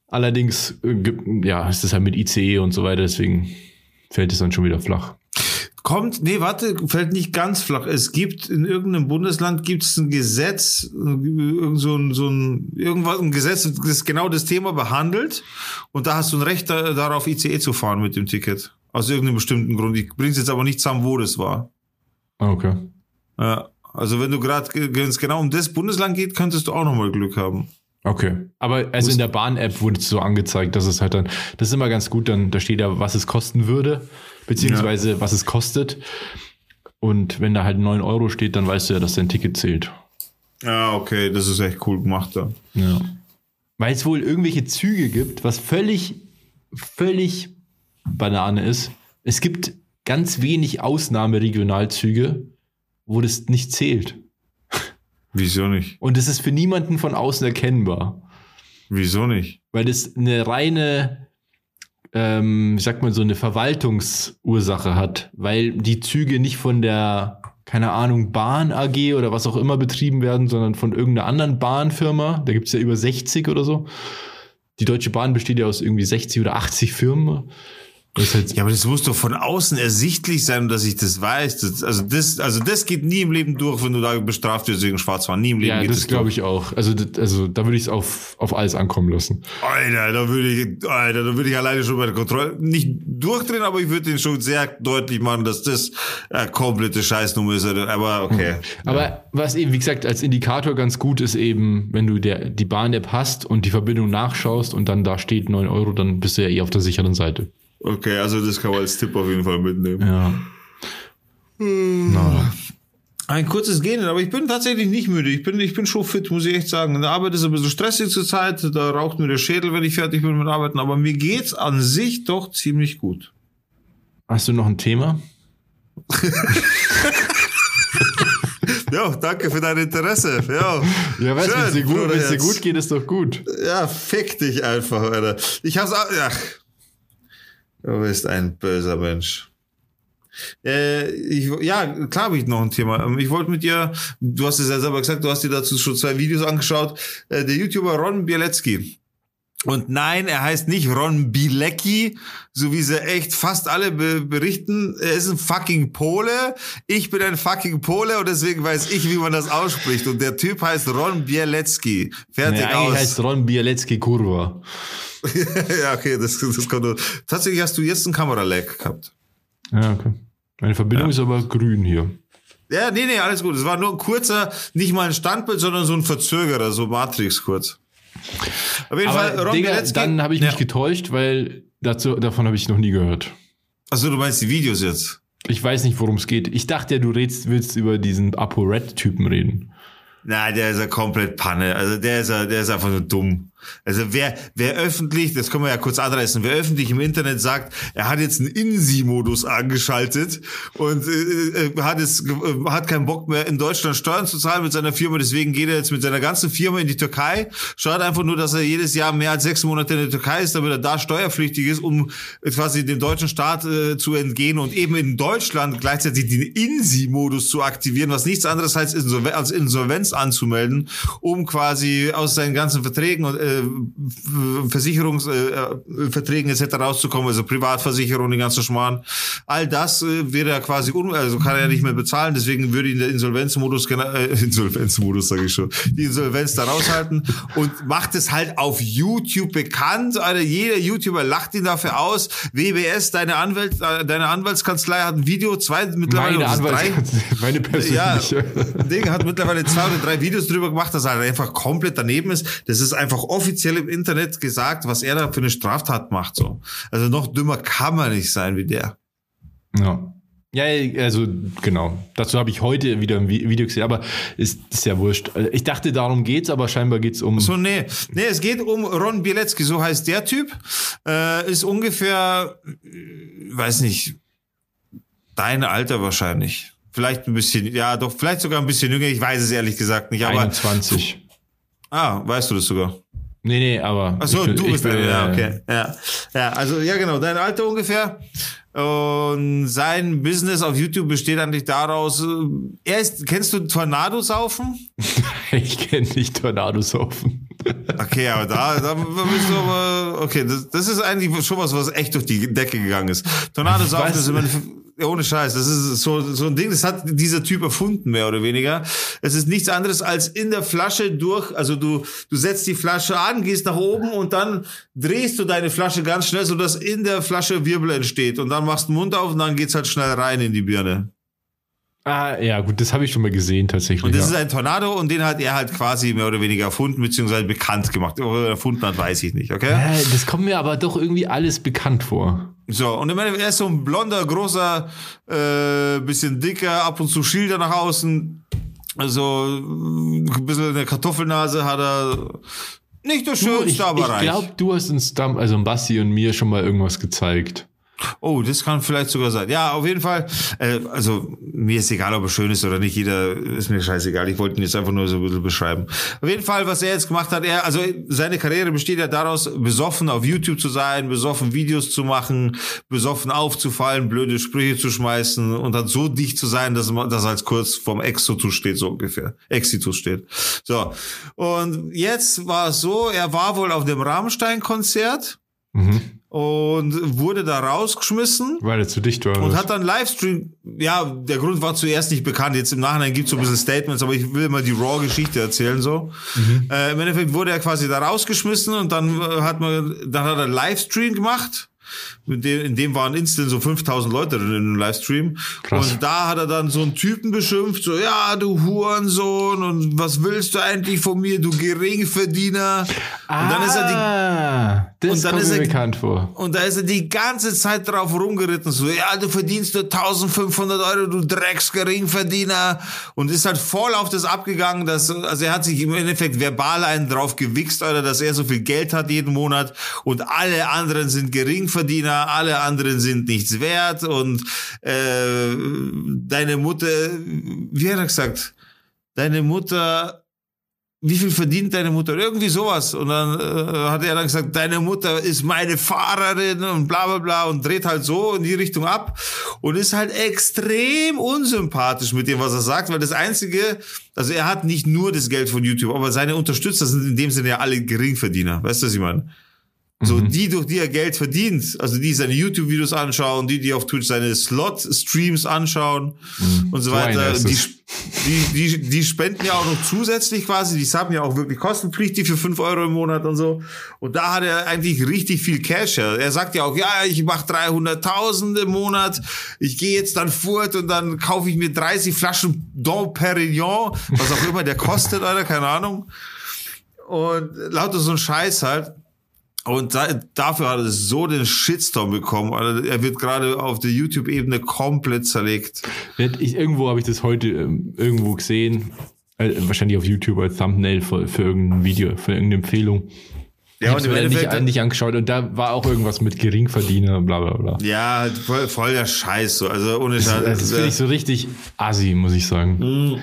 Allerdings, äh, ja, ist das halt mit ICE und so weiter, deswegen fällt es dann schon wieder flach. Kommt, nee, warte, fällt nicht ganz flach. Es gibt in irgendeinem Bundesland gibt es ein Gesetz, irgend so ein, so ein, irgendwas, ein Gesetz, das genau das Thema behandelt. Und da hast du ein Recht da, darauf, ICE zu fahren mit dem Ticket. Aus irgendeinem bestimmten Grund. Ich bring's jetzt aber nicht zusammen, wo das war. Ah, Okay. Ja, also wenn du gerade, wenn es genau um das Bundesland geht, könntest du auch nochmal Glück haben. Okay. Aber also in der Bahn-App wurde es so angezeigt, dass es halt dann, das ist immer ganz gut, dann da steht ja, was es kosten würde, beziehungsweise was es kostet. Und wenn da halt 9 Euro steht, dann weißt du ja, dass dein Ticket zählt. Ja, okay, das ist echt cool gemacht da. Ja. Weil es wohl irgendwelche Züge gibt, was völlig, völlig Banane ist. Es gibt ganz wenig Ausnahmeregionalzüge, wo das nicht zählt. Wieso nicht? Und das ist für niemanden von außen erkennbar. Wieso nicht? Weil das eine reine, ähm, wie sagt man, so eine Verwaltungsursache hat. Weil die Züge nicht von der, keine Ahnung, Bahn AG oder was auch immer betrieben werden, sondern von irgendeiner anderen Bahnfirma. Da gibt es ja über 60 oder so. Die Deutsche Bahn besteht ja aus irgendwie 60 oder 80 Firmen. Halt, Ja, aber das muss doch von außen ersichtlich sein, dass ich das weiß. Das, also das, also das geht nie im Leben durch, wenn du da bestraft wirst wegen Schwarzfahren. Nie im Leben ja, geht das das glaube ich auch. Also, das, also da würde ich es auf, auf alles ankommen lassen. Alter, da würde ich, Alter, da würde ich alleine schon bei der Kontrolle nicht durchdrehen, aber ich würde den schon sehr deutlich machen, dass das äh, komplette Scheißnummer ist. Aber okay. Aber was eben, wie gesagt, als Indikator ganz gut ist eben, wenn du der, die Bahn-App hast und die Verbindung nachschaust und dann da steht 9 Euro, dann bist du ja eh auf der sicheren Seite. Okay, also das kann man als Tipp auf jeden Fall mitnehmen. Ja. Na, Ein kurzes Gehen, aber ich bin tatsächlich nicht müde. Ich bin, ich bin schon fit, muss ich echt sagen. Die Arbeit ist ein bisschen stressig zur Zeit. Da raucht mir der Schädel, wenn ich fertig bin mit Arbeiten. Aber mir geht's an sich doch ziemlich gut. hast du noch ein Thema? Ja, danke für dein Interesse. Ja, Ja, weißt du, wenn es dir, gut geht, ist doch gut. Ja, fick dich einfach, Alter. Ich hab's auch, ja. Du bist ein böser Mensch. Äh, ich, ja, klar habe ich noch ein Thema. Ähm, Ich wollte mit dir, du hast es ja selber gesagt, du hast dir dazu schon zwei Videos angeschaut. Äh, der YouTuber Ron Bielecki Und nein, er heißt nicht Ron Bilecki, so wie sie echt fast alle be berichten. Er ist ein fucking Pole. Ich bin ein fucking Pole und deswegen weiß ich, wie man das ausspricht. Und der Typ heißt Ron Bielecki. Fertig Nee, aus. heißt Ron Bielecki Kurva. ja, okay, das, das kommt. Tatsächlich hast du jetzt einen Kameralag gehabt. Ja, okay. Meine Verbindung ist aber grün hier. Ja, nee, nee, alles gut. Es war nur ein kurzer, nicht mal ein Standbild, sondern so ein Verzögerer, so Matrix kurz. Auf jeden Fall, Aber Ron Digga, Bielecki. dann habe ich ja. mich getäuscht, weil dazu, davon habe ich noch nie gehört. Achso, du meinst die Videos jetzt? Ich weiß nicht, worum es geht. Ich dachte ja, du redst, willst über diesen Apo-Red-Typen reden. Nein, der ist ja komplett Panne. Also der ist ja, der ist einfach nur dumm. Also wer, wer öffentlich, das können wir ja kurz adressen, wer öffentlich im Internet sagt, er hat jetzt einen INSI-Modus angeschaltet und äh, äh, hat es äh, hat keinen Bock mehr in Deutschland Steuern zu zahlen mit seiner Firma, deswegen geht er jetzt mit seiner ganzen Firma in die Türkei, schaut einfach nur, dass er jedes Jahr mehr als sechs Monate in der Türkei ist, damit er da steuerpflichtig ist, um quasi dem deutschen Staat äh, zu entgehen und eben in Deutschland gleichzeitig den INSI-Modus zu aktivieren, was nichts anderes heißt, als Insolvenz anzumelden, um quasi aus seinen ganzen Verträgen und äh, Versicherungsverträgen äh, etc. rauszukommen, also Privatversicherung, den ganzen Schmarrn. All das äh, wäre er quasi, un also kann er nicht mehr bezahlen, deswegen würde ihn der Insolvenzmodus, äh, Insolvenzmodus sage ich schon, die Insolvenz da raushalten und macht es halt auf YouTube bekannt. Alter, jeder YouTuber lacht ihn dafür aus. WBS, deine Anwalt, äh, deine Anwaltskanzlei hat ein Video, zwei mittlerweile Meine oder drei. Meine Ja, persönliche. Ding hat mittlerweile zwei oder drei Videos drüber gemacht, dass er einfach komplett daneben ist. Das ist einfach offiziell im Internet gesagt, was er da für eine Straftat macht, so. Also noch dümmer kann man nicht sein wie der. Ja. Ja, also genau. Dazu habe ich heute wieder ein Vi- Video gesehen, aber ist, ist ja wurscht. Ich dachte, darum geht's, aber scheinbar geht's um. So, nee. Nee, es geht um Ron Bielecki, so heißt der Typ. Äh, ist ungefähr, äh, weiß nicht, dein Alter wahrscheinlich. Vielleicht ein bisschen, ja, doch, vielleicht sogar ein bisschen jünger, ich weiß es ehrlich gesagt nicht, aber. 21. Ah, weißt du das sogar? Nee, nee, aber. Ach so, ich bin- du bist der, ja, äh, okay. Ja. ja, also ja genau, dein Alter ungefähr. Und sein Business auf YouTube besteht eigentlich daraus, äh, er ist, kennst du Tornadosaufen? Ich kenne nicht Tornadosaufen. Okay, aber da, da bist du aber, okay, das, das ist eigentlich schon was, was echt durch die Decke gegangen ist. Tornadosaufen ist immer, ohne Scheiß, das ist so, so ein Ding, das hat dieser Typ erfunden, mehr oder weniger. Es ist nichts anderes als in der Flasche durch, also du, du setzt die Flasche an, gehst nach oben und dann drehst du deine Flasche ganz schnell, sodass in der Flasche Wirbel entsteht und dann machst du den Mund auf und dann geht's halt schnell rein in die Birne. Ah, ja, gut, das habe ich schon mal gesehen, tatsächlich. Und das ja. ist ein Tornado und den hat er halt quasi mehr oder weniger erfunden, beziehungsweise bekannt gemacht. Ob er erfunden hat, weiß ich nicht, okay? Äh, das kommt mir aber doch irgendwie alles bekannt vor. So, und ich meine, er ist so ein blonder, großer, äh, bisschen dicker, ab und zu Schilder nach außen. Also, äh, ein bisschen eine Kartoffelnase hat er. Nicht das Schönste, ich aber ich reich. glaube, du hast uns, also Basti und mir schon mal irgendwas gezeigt. Oh, das kann vielleicht sogar sein. Ja, auf jeden Fall. Äh, also mir ist egal, ob er schön ist oder nicht. Jeder ist mir scheißegal. Ich wollte ihn jetzt einfach nur so ein bisschen beschreiben. Auf jeden Fall, was er jetzt gemacht hat, er, also seine Karriere besteht ja daraus, besoffen auf YouTube zu sein, besoffen Videos zu machen, besoffen aufzufallen, blöde Sprüche zu schmeißen und dann so dicht zu sein, dass man das als kurz vorm Exitus steht, so ungefähr. Exitus steht. So. Und jetzt war es so, er war wohl auf dem Rammstein-Konzert Mhm. Und wurde da rausgeschmissen Weil er zu dicht war. und hat dann Livestream. Ja, der Grund war zuerst nicht bekannt. Jetzt im Nachhinein gibt es so ein bisschen Statements, aber ich will mal die Raw-Geschichte erzählen so. Äh, Im Endeffekt wurde er quasi da rausgeschmissen und dann äh, hat man, dann hat er Livestream gemacht. Mit dem, in dem waren instant so 5000 Leute drin im Livestream. Krass. Und da hat er dann so einen Typen beschimpft, so, ja, du Hurensohn, und was willst du eigentlich von mir, du Geringverdiener? Ah, Und dann ist er die, das und dann ist er- bekannt vor. und da ist er die ganze Zeit drauf rumgeritten, so, ja, du verdienst nur 1500 Euro, du Drecksgeringverdiener. Und ist halt voll auf das abgegangen, dass, also er hat sich im Endeffekt verbal einen drauf gewichst, oder dass er so viel Geld hat jeden Monat und alle anderen sind Geringverdiener, alle anderen sind nichts wert und, äh, deine Mutter, wie hat er gesagt? Deine Mutter, wie viel verdient deine Mutter? Irgendwie sowas. Und dann äh, hat er dann gesagt, deine Mutter ist meine Fahrerin und bla bla bla und dreht halt so in die Richtung ab und ist halt extrem unsympathisch mit dem, was er sagt, weil das Einzige, also er hat nicht nur das Geld von YouTube, aber seine Unterstützer sind in dem Sinne ja alle Geringverdiener. Weißt du, was ich meine? So, die, durch die er Geld verdient. Also die seine YouTube-Videos anschauen, die, die auf Twitch seine Slot-Streams anschauen und so weiter. Die, die, die, die spenden ja auch noch zusätzlich quasi. Die haben ja auch wirklich kostenpflichtig für 5 Euro im Monat und so. Und da hat er eigentlich richtig viel Cash. Ja. Er sagt ja auch, ja, ich mache 300.000 im Monat. Ich gehe jetzt dann fort und dann kaufe ich mir 30 Flaschen Dom Perignon, was auch immer der kostet, Alter, keine Ahnung. Und lauter so ein Scheiß halt. Und da, dafür hat er so den Shitstorm bekommen. Also er wird gerade auf der YouTube-Ebene komplett zerlegt. Ich, irgendwo habe ich das heute ähm, irgendwo gesehen. Äh, wahrscheinlich auf YouTube als Thumbnail für, für irgendein Video, für irgendeine Empfehlung. Ja, und im mir nicht, Endeffekt, nicht angeschaut und da war auch irgendwas mit Geringverdiener, bla bla bla. ja, voll, voll der Scheiß. So. Also ohne Scheiß. Das finde ich so richtig assi, muss ich sagen.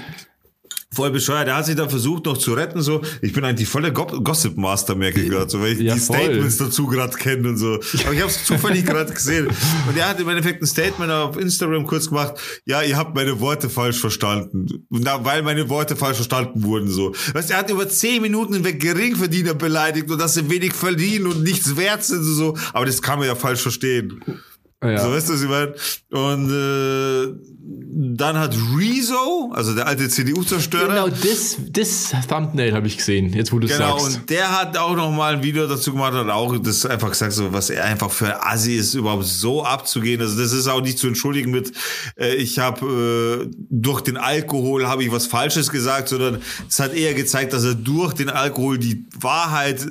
Voll bescheuert. Er hat sich dann versucht noch zu retten, so. Ich bin eigentlich voll der Go Gossip Master, merke ich gerade, so, weil ich Ja, die voll. Statements dazu gerade kenne und so. Aber ich habe es zufällig gerade gesehen. Und er hat im Endeffekt ein Statement auf Instagram kurz gemacht. Ja, ihr habt meine Worte falsch verstanden. Da, weil meine Worte falsch verstanden wurden, so. Weißt du, er hat über zehn Minuten hinweg Geringverdiener beleidigt und dass sie wenig verdienen und nichts wert sind und so. Aber das kann man ja falsch verstehen. Ja. So weißt du, was ich meine? Und äh, dann hat Rezo, also der alte CDU-Zerstörer, Genau, das, das Thumbnail habe ich gesehen, jetzt wo du Genau, sagst. und der hat auch noch mal ein Video dazu gemacht und auch das einfach gesagt, so was er einfach für Assi ist, überhaupt so abzugehen. Also das ist auch nicht zu entschuldigen mit, äh, ich habe äh, durch den Alkohol habe ich was Falsches gesagt, sondern es hat eher gezeigt, dass er durch den Alkohol die Wahrheit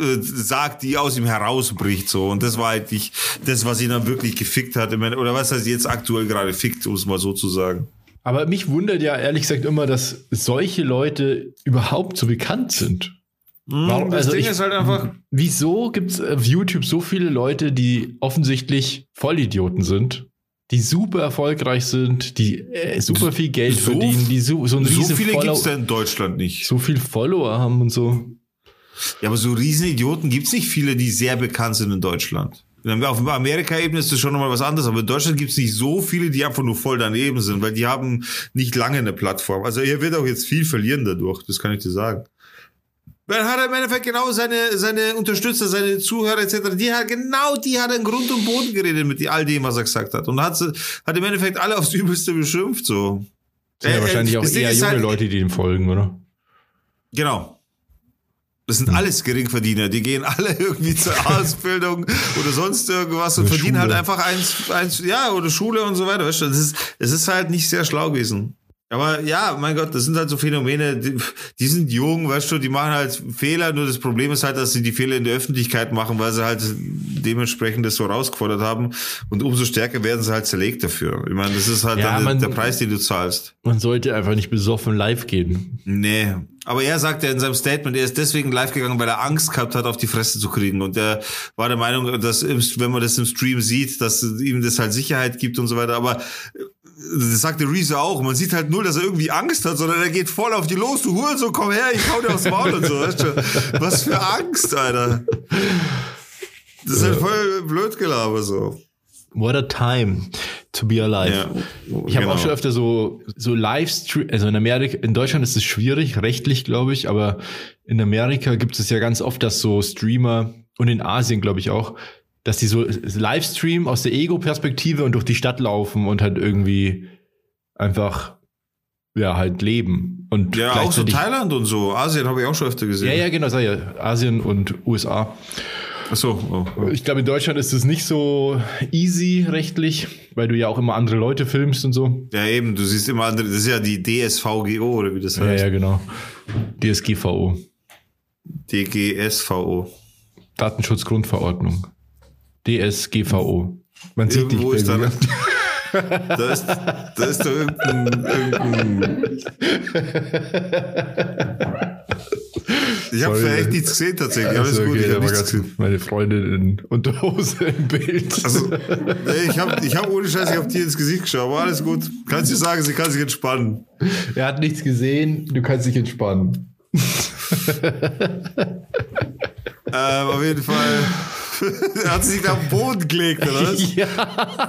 äh, sagt, die aus ihm herausbricht. So und das war eigentlich das, was ihn dann wirklich gefickt hat. Oder was heißt jetzt aktuell gerade fickt, um es mal so zu sagen. Aber mich wundert ja ehrlich gesagt immer, dass solche Leute überhaupt so bekannt sind. Warum- das also Ding ich- ist halt einfach. Wieso gibt es auf YouTube so viele Leute, die offensichtlich Vollidioten sind, die super erfolgreich sind, die äh, super viel Geld So- verdienen, die so, so, So viele gibt's da in Deutschland nicht. so viel Follower haben und so. Ja, aber so Riesenidioten gibt's nicht viele, die sehr bekannt sind in Deutschland. Auf Amerika-Ebene ist das schon nochmal was anderes, aber in Deutschland gibt's nicht so viele, die einfach nur voll daneben sind, weil die haben nicht lange eine Plattform. Also er wird auch jetzt viel verlieren dadurch, das kann ich dir sagen. Weil hat er im Endeffekt genau seine, seine Unterstützer, seine Zuhörer etc., die hat, genau die hat in Grund und Boden geredet mit all dem, was er gesagt hat. Und hat, hat im Endeffekt alle aufs Übelste beschimpft, so. Sind ja Äh, wahrscheinlich auch das eher junge halt- Leute, die dem folgen, oder? Genau. Das sind alles Geringverdiener. Die gehen alle irgendwie zur Ausbildung oder sonst irgendwas und Oder verdienen Schule. halt einfach eins, eins, ja, oder Schule und so weiter. Weißt du, das ist, es ist halt nicht sehr schlau gewesen. Aber ja, mein Gott, das sind halt so Phänomene, die, die sind jung, weißt du, die machen halt Fehler, nur das Problem ist halt, dass sie die Fehler in der Öffentlichkeit machen, weil sie halt dementsprechend das so rausgefordert haben und umso stärker werden sie halt zerlegt dafür. Ich meine, das ist halt Ja, dann man- der Preis, den du zahlst. Man sollte einfach nicht besoffen live gehen. Nee. Aber er sagt ja in seinem Statement, er ist deswegen live gegangen, weil er Angst gehabt hat, auf die Fresse zu kriegen. Und er war der Meinung, dass wenn man das im Stream sieht, dass ihm das halt Sicherheit gibt und so weiter. Aber äh, das sagte Reese auch. Man sieht halt nur, dass er irgendwie Angst hat, sondern er geht voll auf die los. Du Hurensohn, komm her, ich hau dir aufs Maul und so. Weißt du? Was für Angst, Alter. Das ist halt voll blöd gelabert so. What a time to be alive. Ja, Ich habe genau. auch schon öfter so, so Livestream, also in Amerika, in Deutschland ist es schwierig, rechtlich, glaube ich, aber in Amerika gibt es ja ganz oft, dass so Streamer und in Asien, glaube ich auch, dass die so Livestream aus der Ego-Perspektive und durch die Stadt laufen und halt irgendwie einfach, ja, halt leben. Und Ja, auch so Thailand und so. Asien habe ich auch schon öfter gesehen. Ja, ja, genau, sag ja, Asien und USA. Ach so. Oh. Ich glaube, in Deutschland ist es nicht so easy rechtlich, weil du ja auch immer andere Leute filmst und so. Ja, eben, du siehst immer andere, das ist ja die DSVGO oder wie das Ja, heißt. ja, genau. DSGVO. DGSVO. Datenschutzgrundverordnung. DSGVO. Man sieht dich. Irgendwo ist da, da ist, da ist da irgendein, irgendein Ich habe echt nichts gesehen tatsächlich. Alles Also, gut, okay, ich habe nichts gesehen. meine Freundin in Unterhose im Bild. Also, ich habe ich hab ohne Scheiß, ich hab dir ins Gesicht geschaut, aber alles gut. Kannst du sagen, sie kann sich entspannen. er hat nichts gesehen, du kannst dich entspannen. Ähm, auf jeden Fall. er hat sich auf den Boden gelegt, oder was? Ja.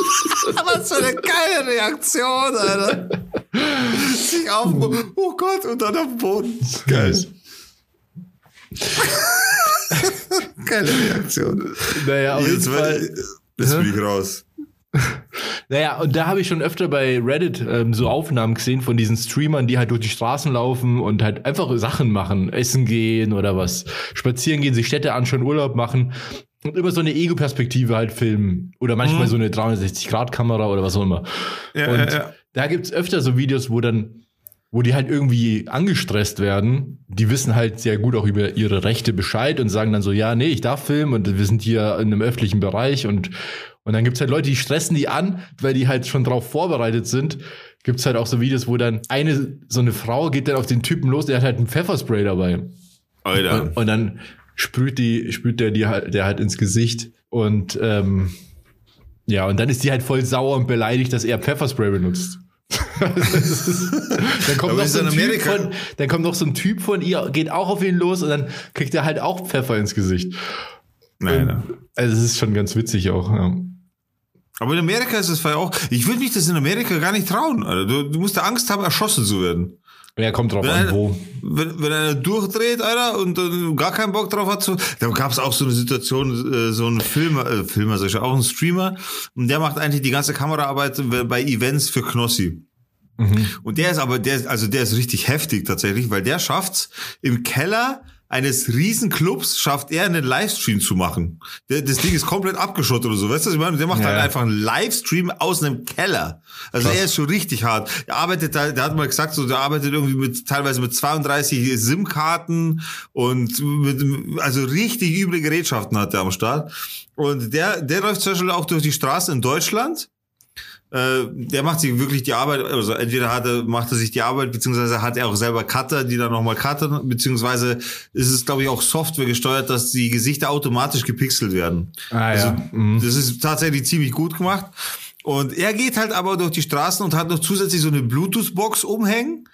Was für eine geile Reaktion, Alter. Sich auf, oh Gott, und dann auf den Boden. Geil. Geile Reaktion. Naja, auf jeden Jetzt, Fall. das bin ich raus. Naja, und da habe ich schon öfter bei Reddit ähm, so Aufnahmen gesehen von diesen Streamern, die halt durch die Straßen laufen und halt einfach Sachen machen, essen gehen oder was, spazieren gehen, sich Städte anschauen, Urlaub machen und immer so eine Ego-Perspektive halt filmen oder manchmal so eine 360-Grad-Kamera oder was auch immer. Ja, und ja, ja. da gibt's öfter so Videos, wo dann wo die halt irgendwie angestresst werden, die wissen halt sehr gut auch über ihre Rechte Bescheid und sagen dann so, ja, nee, ich darf filmen und wir sind hier in einem öffentlichen Bereich und, und dann gibt's halt Leute, die stressen die an, weil die halt schon drauf vorbereitet sind. Gibt's halt auch so Videos, wo dann eine, so eine Frau geht dann auf den Typen los, der hat halt ein Pfefferspray dabei. Alter. Und, und dann sprüht die, sprüht der die halt, der halt ins Gesicht und, ähm, ja, und dann ist die halt voll sauer und beleidigt, dass er Pfefferspray benutzt. dann kommt so von, dann kommt noch so ein Typ von ihr, geht auch auf ihn los und dann kriegt er halt auch Pfeffer ins Gesicht. Nein, nein. Also es ist schon ganz witzig auch. Ja. Aber in Amerika ist es vielleicht auch. Ich würde mich das in Amerika gar nicht trauen. Alter. Du, du musst da Angst haben, erschossen zu werden. Ja, kommt drauf Wenn an, einer, wo. wenn, wenn einer durchdreht, Alter, und dann gar keinen Bock drauf hat, zu, dann gab es auch so eine Situation, äh, so ein Filmer, äh, Filmer, sag ich auch ein Streamer, und der macht eigentlich die ganze Kameraarbeit bei Events für Knossi. Und der ist aber, der, also der ist richtig heftig tatsächlich, weil der schafft's im Keller eines Riesenclubs schafft er einen Livestream zu machen. Das Ding ist komplett abgeschottet oder so, weißt du, was ich meine? Der macht Ja. halt einfach einen Livestream aus einem Keller. Also Krass. er ist schon richtig hart. Er arbeitet da, der hat mal gesagt, so, der arbeitet irgendwie mit, teilweise mit 32 SIM-Karten und mit, also richtig üble Gerätschaften hat er am Start. Und der, der läuft zum Beispiel auch durch die Straßen in Deutschland äh, der macht sich wirklich die Arbeit, also entweder hat er, macht er sich die Arbeit, beziehungsweise hat er auch selber Cutter, die dann nochmal cuttern, beziehungsweise ist es, glaube ich, auch Software gesteuert, dass die Gesichter automatisch gepixelt werden. Ah, also, ja. Mhm. Das ist tatsächlich ziemlich gut gemacht. Und er geht halt aber durch die Straßen und hat noch zusätzlich so eine Bluetooth-Box umhängen.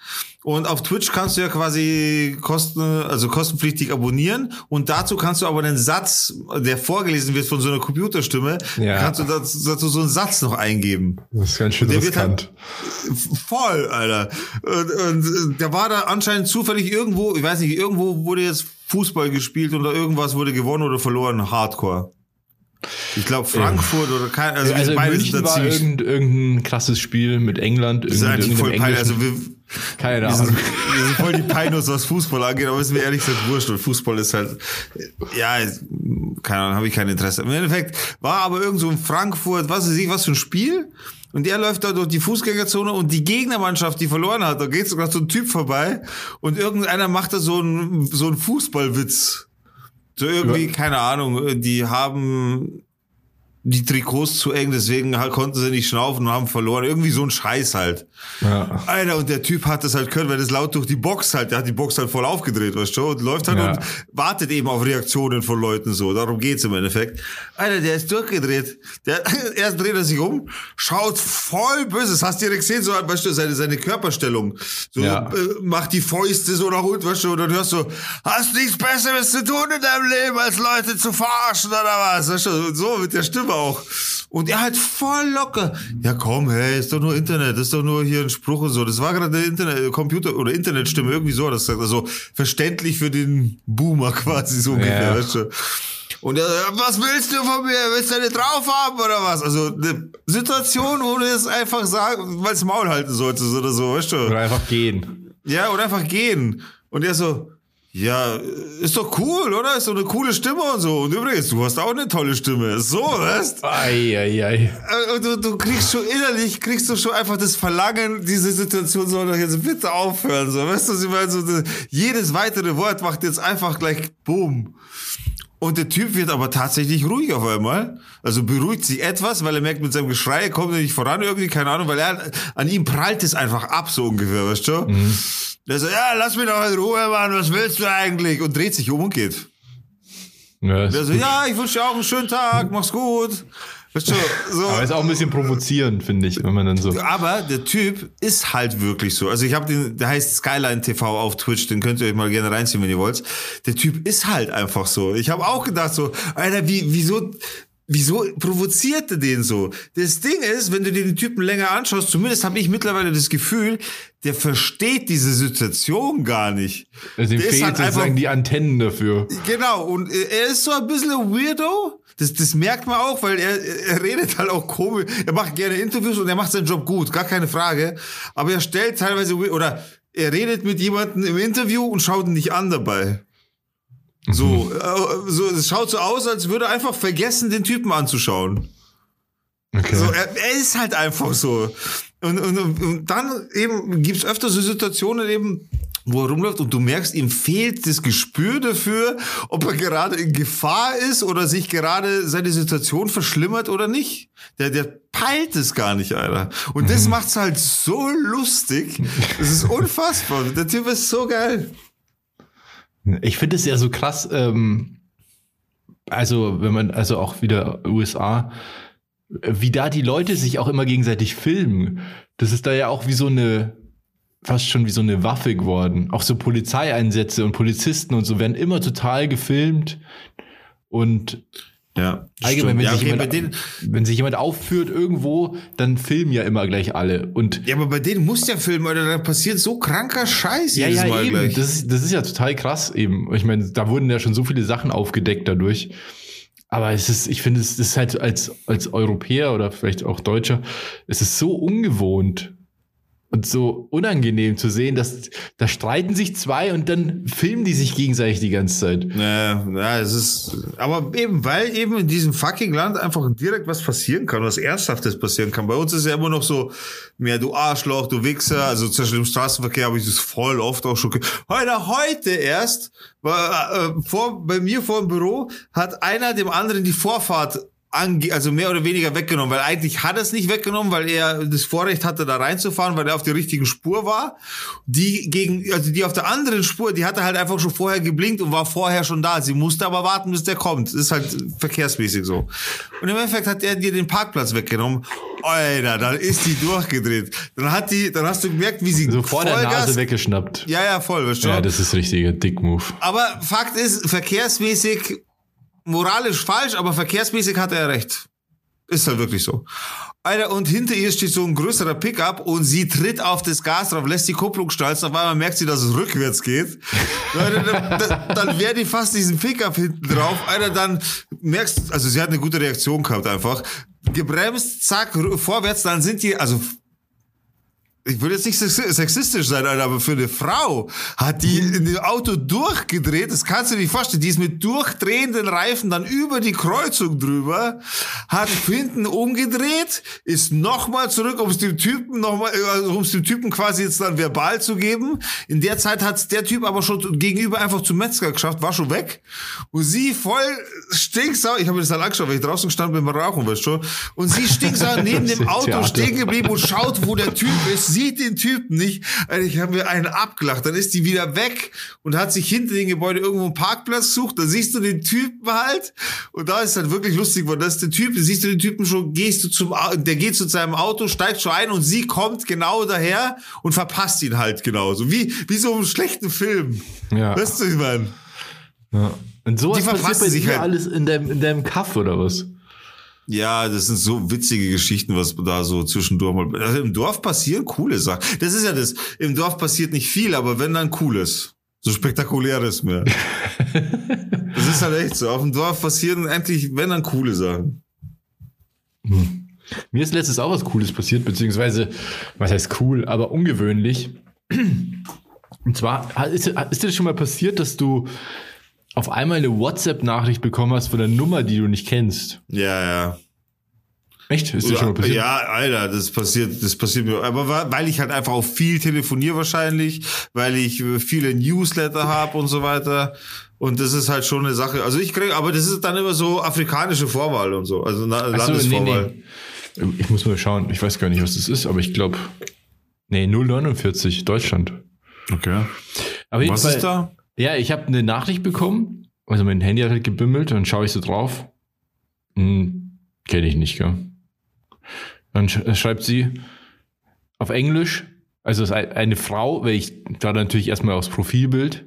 Und auf Twitch kannst du ja quasi kosten, also kostenpflichtig abonnieren. Und dazu kannst du aber einen Satz, der vorgelesen wird von so einer Computerstimme, Ja. kannst du dazu, dazu so einen Satz noch eingeben. Das ist ganz schön riskant. Voll, Alter. Und, und der war da anscheinend zufällig irgendwo, ich weiß nicht, irgendwo wurde jetzt Fußball gespielt oder irgendwas wurde gewonnen oder verloren, Hardcore. Ich glaube Frankfurt oder kein, also, Also beide München sind da war ziemlich, irgendein, krasses Spiel mit England. das ist eigentlich voll peinlich. Also wir, keine wir, sind, Ahnung. wir sind voll die Peinos, was Fußball angeht, aber ist mir ehrlich gesagt wurscht, weil Fußball ist halt, ja, keine Ahnung, habe ich kein Interesse. Im Endeffekt war aber irgend so in Frankfurt, was weiß ich, was für ein Spiel. Und der läuft da durch die Fußgängerzone und die Gegnermannschaft, die verloren hat, da geht sogar so ein Typ vorbei und irgendeiner macht da so einen, so einen Fußballwitz. So irgendwie, keine Ahnung, die haben die Trikots zu eng, deswegen halt konnten sie nicht schnaufen und haben verloren. Irgendwie so ein Scheiß halt. Ja. Alter, und der Typ hat das halt können, weil das laut durch die Box halt, der hat die Box halt voll aufgedreht, weißt du, und läuft halt Ja. und wartet eben auf Reaktionen von Leuten so. Darum geht's im Endeffekt. Alter, der ist durchgedreht. Der, erst dreht er sich um, schaut voll böse. Das hast du direkt gesehen, so, weißt du, seine, seine Körperstellung. So, Ja. äh, macht die Fäuste so nach unten, weißt du, und dann hörst du, hast nichts Besseres zu tun in deinem Leben, als Leute zu verarschen oder was, weißt du, so mit der Stimme auch. Und er halt voll locker. Ja komm, hey, ist doch nur Internet, ist doch nur hier ein Spruch und so. Das war gerade eine Internet, Computer- oder Internetstimme, irgendwie so, das sagt also verständlich für den Boomer quasi so ungefähr, Ja. weißt du. Und er, was willst du von mir? Willst du eine drauf haben oder was? Also eine Situation, wo du es einfach sagen, weil es Maul halten solltest oder so, weißt du? Oder einfach gehen. Ja, oder einfach gehen. Und er so, ja, ist doch cool, oder? Ist doch eine coole Stimme und so. Und übrigens, du hast auch eine tolle Stimme. So, weißt Ei, ei, ei. Äh, Und du, du kriegst schon innerlich, kriegst du schon einfach das Verlangen, diese Situation soll doch jetzt bitte aufhören. So, weißt du, was ich meine? So, das- jedes weitere Wort macht jetzt einfach gleich Boom. Und der Typ wird aber tatsächlich ruhig auf einmal. Also beruhigt sich etwas, weil er merkt, mit seinem Geschrei er kommt er nicht voran irgendwie, keine Ahnung, weil er, an ihm prallt es einfach ab, so ungefähr, weißt du? Der so, ja, lass mich doch in Ruhe, Mann, was willst du eigentlich? Und dreht sich um und geht. Ja, Der so, ja, ich wünsche dir auch einen schönen Tag, mach's gut. Weißt du, so. aber ist auch ein bisschen provozierend, finde ich, wenn man dann so. Aber der Typ ist halt wirklich so. Also ich habe den, der heißt Skyline TV auf Twitch, den könnt ihr euch mal gerne reinziehen, wenn ihr wollt. Der Typ ist halt einfach so. Ich habe auch gedacht so, Alter, wie, wieso, Wieso provozierte den so? Das Ding ist, wenn du dir den Typen länger anschaust, zumindest habe ich mittlerweile das Gefühl, der versteht diese Situation gar nicht. Also ihm Der fehlt halt sozusagen die Antennen dafür. Genau, und er ist so ein bisschen ein Weirdo. Das, das merkt man auch, weil er, er redet halt auch komisch. Er macht gerne Interviews und er macht seinen Job gut, gar keine Frage. Aber er stellt teilweise, oder er redet mit jemandem im Interview und schaut ihn nicht an dabei. So, äh, so, es schaut so aus, als würde er einfach vergessen, den Typen anzuschauen. Okay. So, er, er ist halt einfach so. Und, und, und dann eben gibt's öfter so Situationen eben, wo er rumläuft und du merkst, ihm fehlt das Gespür dafür, ob er gerade in Gefahr ist oder sich gerade seine Situation verschlimmert oder nicht. Der, der peilt es gar nicht, Alter. Und das macht's halt so lustig. Das ist unfassbar. Der Typ ist so geil. Ich finde es ja so krass, ähm, also wenn man, also auch wieder USA, wie da die Leute sich auch immer gegenseitig filmen. Das ist da ja auch wie so eine, fast schon wie so eine Waffe geworden. Auch so Polizeieinsätze und Polizisten und so werden immer total gefilmt. Und Ja. allgemein, wenn, ja, sich okay, jemand, denen, wenn sich jemand aufführt irgendwo, dann filmen ja immer gleich alle. Und ja, aber bei denen muss der Film, Alter, da passiert so kranker Scheiß Ja, jedes ja, Mal eben. gleich. Das ist, das ist ja total krass eben. Ich meine, da wurden ja schon so viele Sachen aufgedeckt dadurch. Aber es ist, ich finde, es ist halt als, als Europäer oder vielleicht auch Deutscher, es ist so ungewohnt und so unangenehm zu sehen, dass da streiten sich zwei und dann filmen die sich gegenseitig die ganze Zeit. Ja, ja, es ist, aber eben, weil eben in diesem fucking Land einfach direkt was passieren kann, was Ernsthaftes passieren kann. Bei uns ist ja immer noch so, mehr du Arschloch, du Wichser, also Beispiel im Straßenverkehr habe ich das voll oft auch schon, heute, heute erst, war, äh, vor, bei mir vor dem Büro, hat einer dem anderen die Vorfahrt also mehr oder weniger weggenommen, weil eigentlich hat er es nicht weggenommen, weil er das Vorrecht hatte, da reinzufahren, weil er auf der richtigen Spur war. Die gegen, also die auf der anderen Spur, die hatte halt einfach schon vorher geblinkt und war vorher schon da. Sie musste aber warten, bis der kommt. Das ist halt verkehrsmäßig so. Und im Endeffekt hat er dir den Parkplatz weggenommen. Alter, dann ist die durchgedreht. Dann hat die, dann hast du gemerkt, wie sie So vor der Nase weggeschnappt. Ja, ja, voll, weißt du? Ja, das ist richtiger Dick-Move. Aber Fakt ist, verkehrsmäßig, moralisch falsch, aber verkehrsmäßig hat er recht. Ist halt wirklich so. Alter, und hinter ihr steht so ein größerer Pickup und sie tritt auf das Gas drauf, lässt die Kupplung stalzen, auf einmal merkt sie, dass es rückwärts geht. Alter, dann, dann, wäre die fast diesen Pickup hinten drauf. Alter, dann merkst, also sie hat eine gute Reaktion gehabt einfach. Gebremst, zack, vorwärts, dann sind die, also ich will jetzt nicht sex- sexistisch sein, Alter, aber für eine Frau hat die in dem Auto durchgedreht. Das kannst du dir nicht vorstellen. Die ist mit durchdrehenden Reifen dann über die Kreuzung drüber, hat hinten umgedreht, ist nochmal zurück, um es dem Typen nochmal, also um es dem Typen quasi jetzt dann verbal zu geben. In der Zeit hat der Typ aber schon gegenüber einfach zum Metzger geschafft, war schon weg. Und sie voll stinksau, ich habe mir das dann angeschaut, weil ich draußen stand mit dem Rauchen, weißt du. Und sie stinksau neben dem Auto Theater. stehen geblieben und schaut, wo der Typ ist, sieht den Typen nicht. Alter, Ich habe mir einen abgelacht. Dann ist die wieder weg und hat sich hinter dem Gebäude irgendwo einen Parkplatz gesucht. Dann siehst du den Typen halt. Und da ist halt wirklich lustig, weil das ist der Typ, siehst du den Typen schon, gehst du zum, der geht zu seinem Auto, steigt schon ein und sie kommt genau daher und verpasst ihn halt genauso. Wie, wie so einem schlechten Film. Ja. Weißt du, ich meine? Ja. Und sowas Die passiert bei sich dir halt. alles in deinem, in deinem Kaff oder was? Ja, das sind so witzige Geschichten, was da so zwischendurch mal. Also im Dorf passieren coole Sachen. Das ist ja das. Im Dorf passiert nicht viel, aber wenn dann cooles. So spektakuläres mehr. das ist halt echt so. Auf dem Dorf passieren eigentlich, wenn dann coole Sachen. Mir ist letztes auch was Cooles passiert, beziehungsweise, was heißt cool, aber ungewöhnlich. Und zwar, ist, ist dir das schon mal passiert, dass du auf einmal eine WhatsApp-Nachricht bekommen hast von einer Nummer, die du nicht kennst? Ja, ja. Echt? Ist dir schon mal passiert? Ja, Alter, das passiert, das passiert mir. Aber weil ich halt einfach auch viel telefoniere wahrscheinlich, weil ich äh, viele Newsletter habe und so weiter. Und das ist halt schon eine Sache. Also ich kriege, aber das ist dann immer so afrikanische Vorwahl und so. Also Ach so, Landesvorwahl. nee, nee. Ich muss mal schauen. Ich weiß gar nicht, was das ist, aber ich glaube, nee, 049, Deutschland. Okay. Aber Was ist da? Ja, ich habe eine Nachricht bekommen. Also mein Handy hat halt gebimmelt, dann schaue ich so drauf. Hm, Kenne ich nicht, gell? Dann sch schreibt sie auf Englisch, also es ist ein- eine Frau, weil ich da natürlich erstmal aufs Profilbild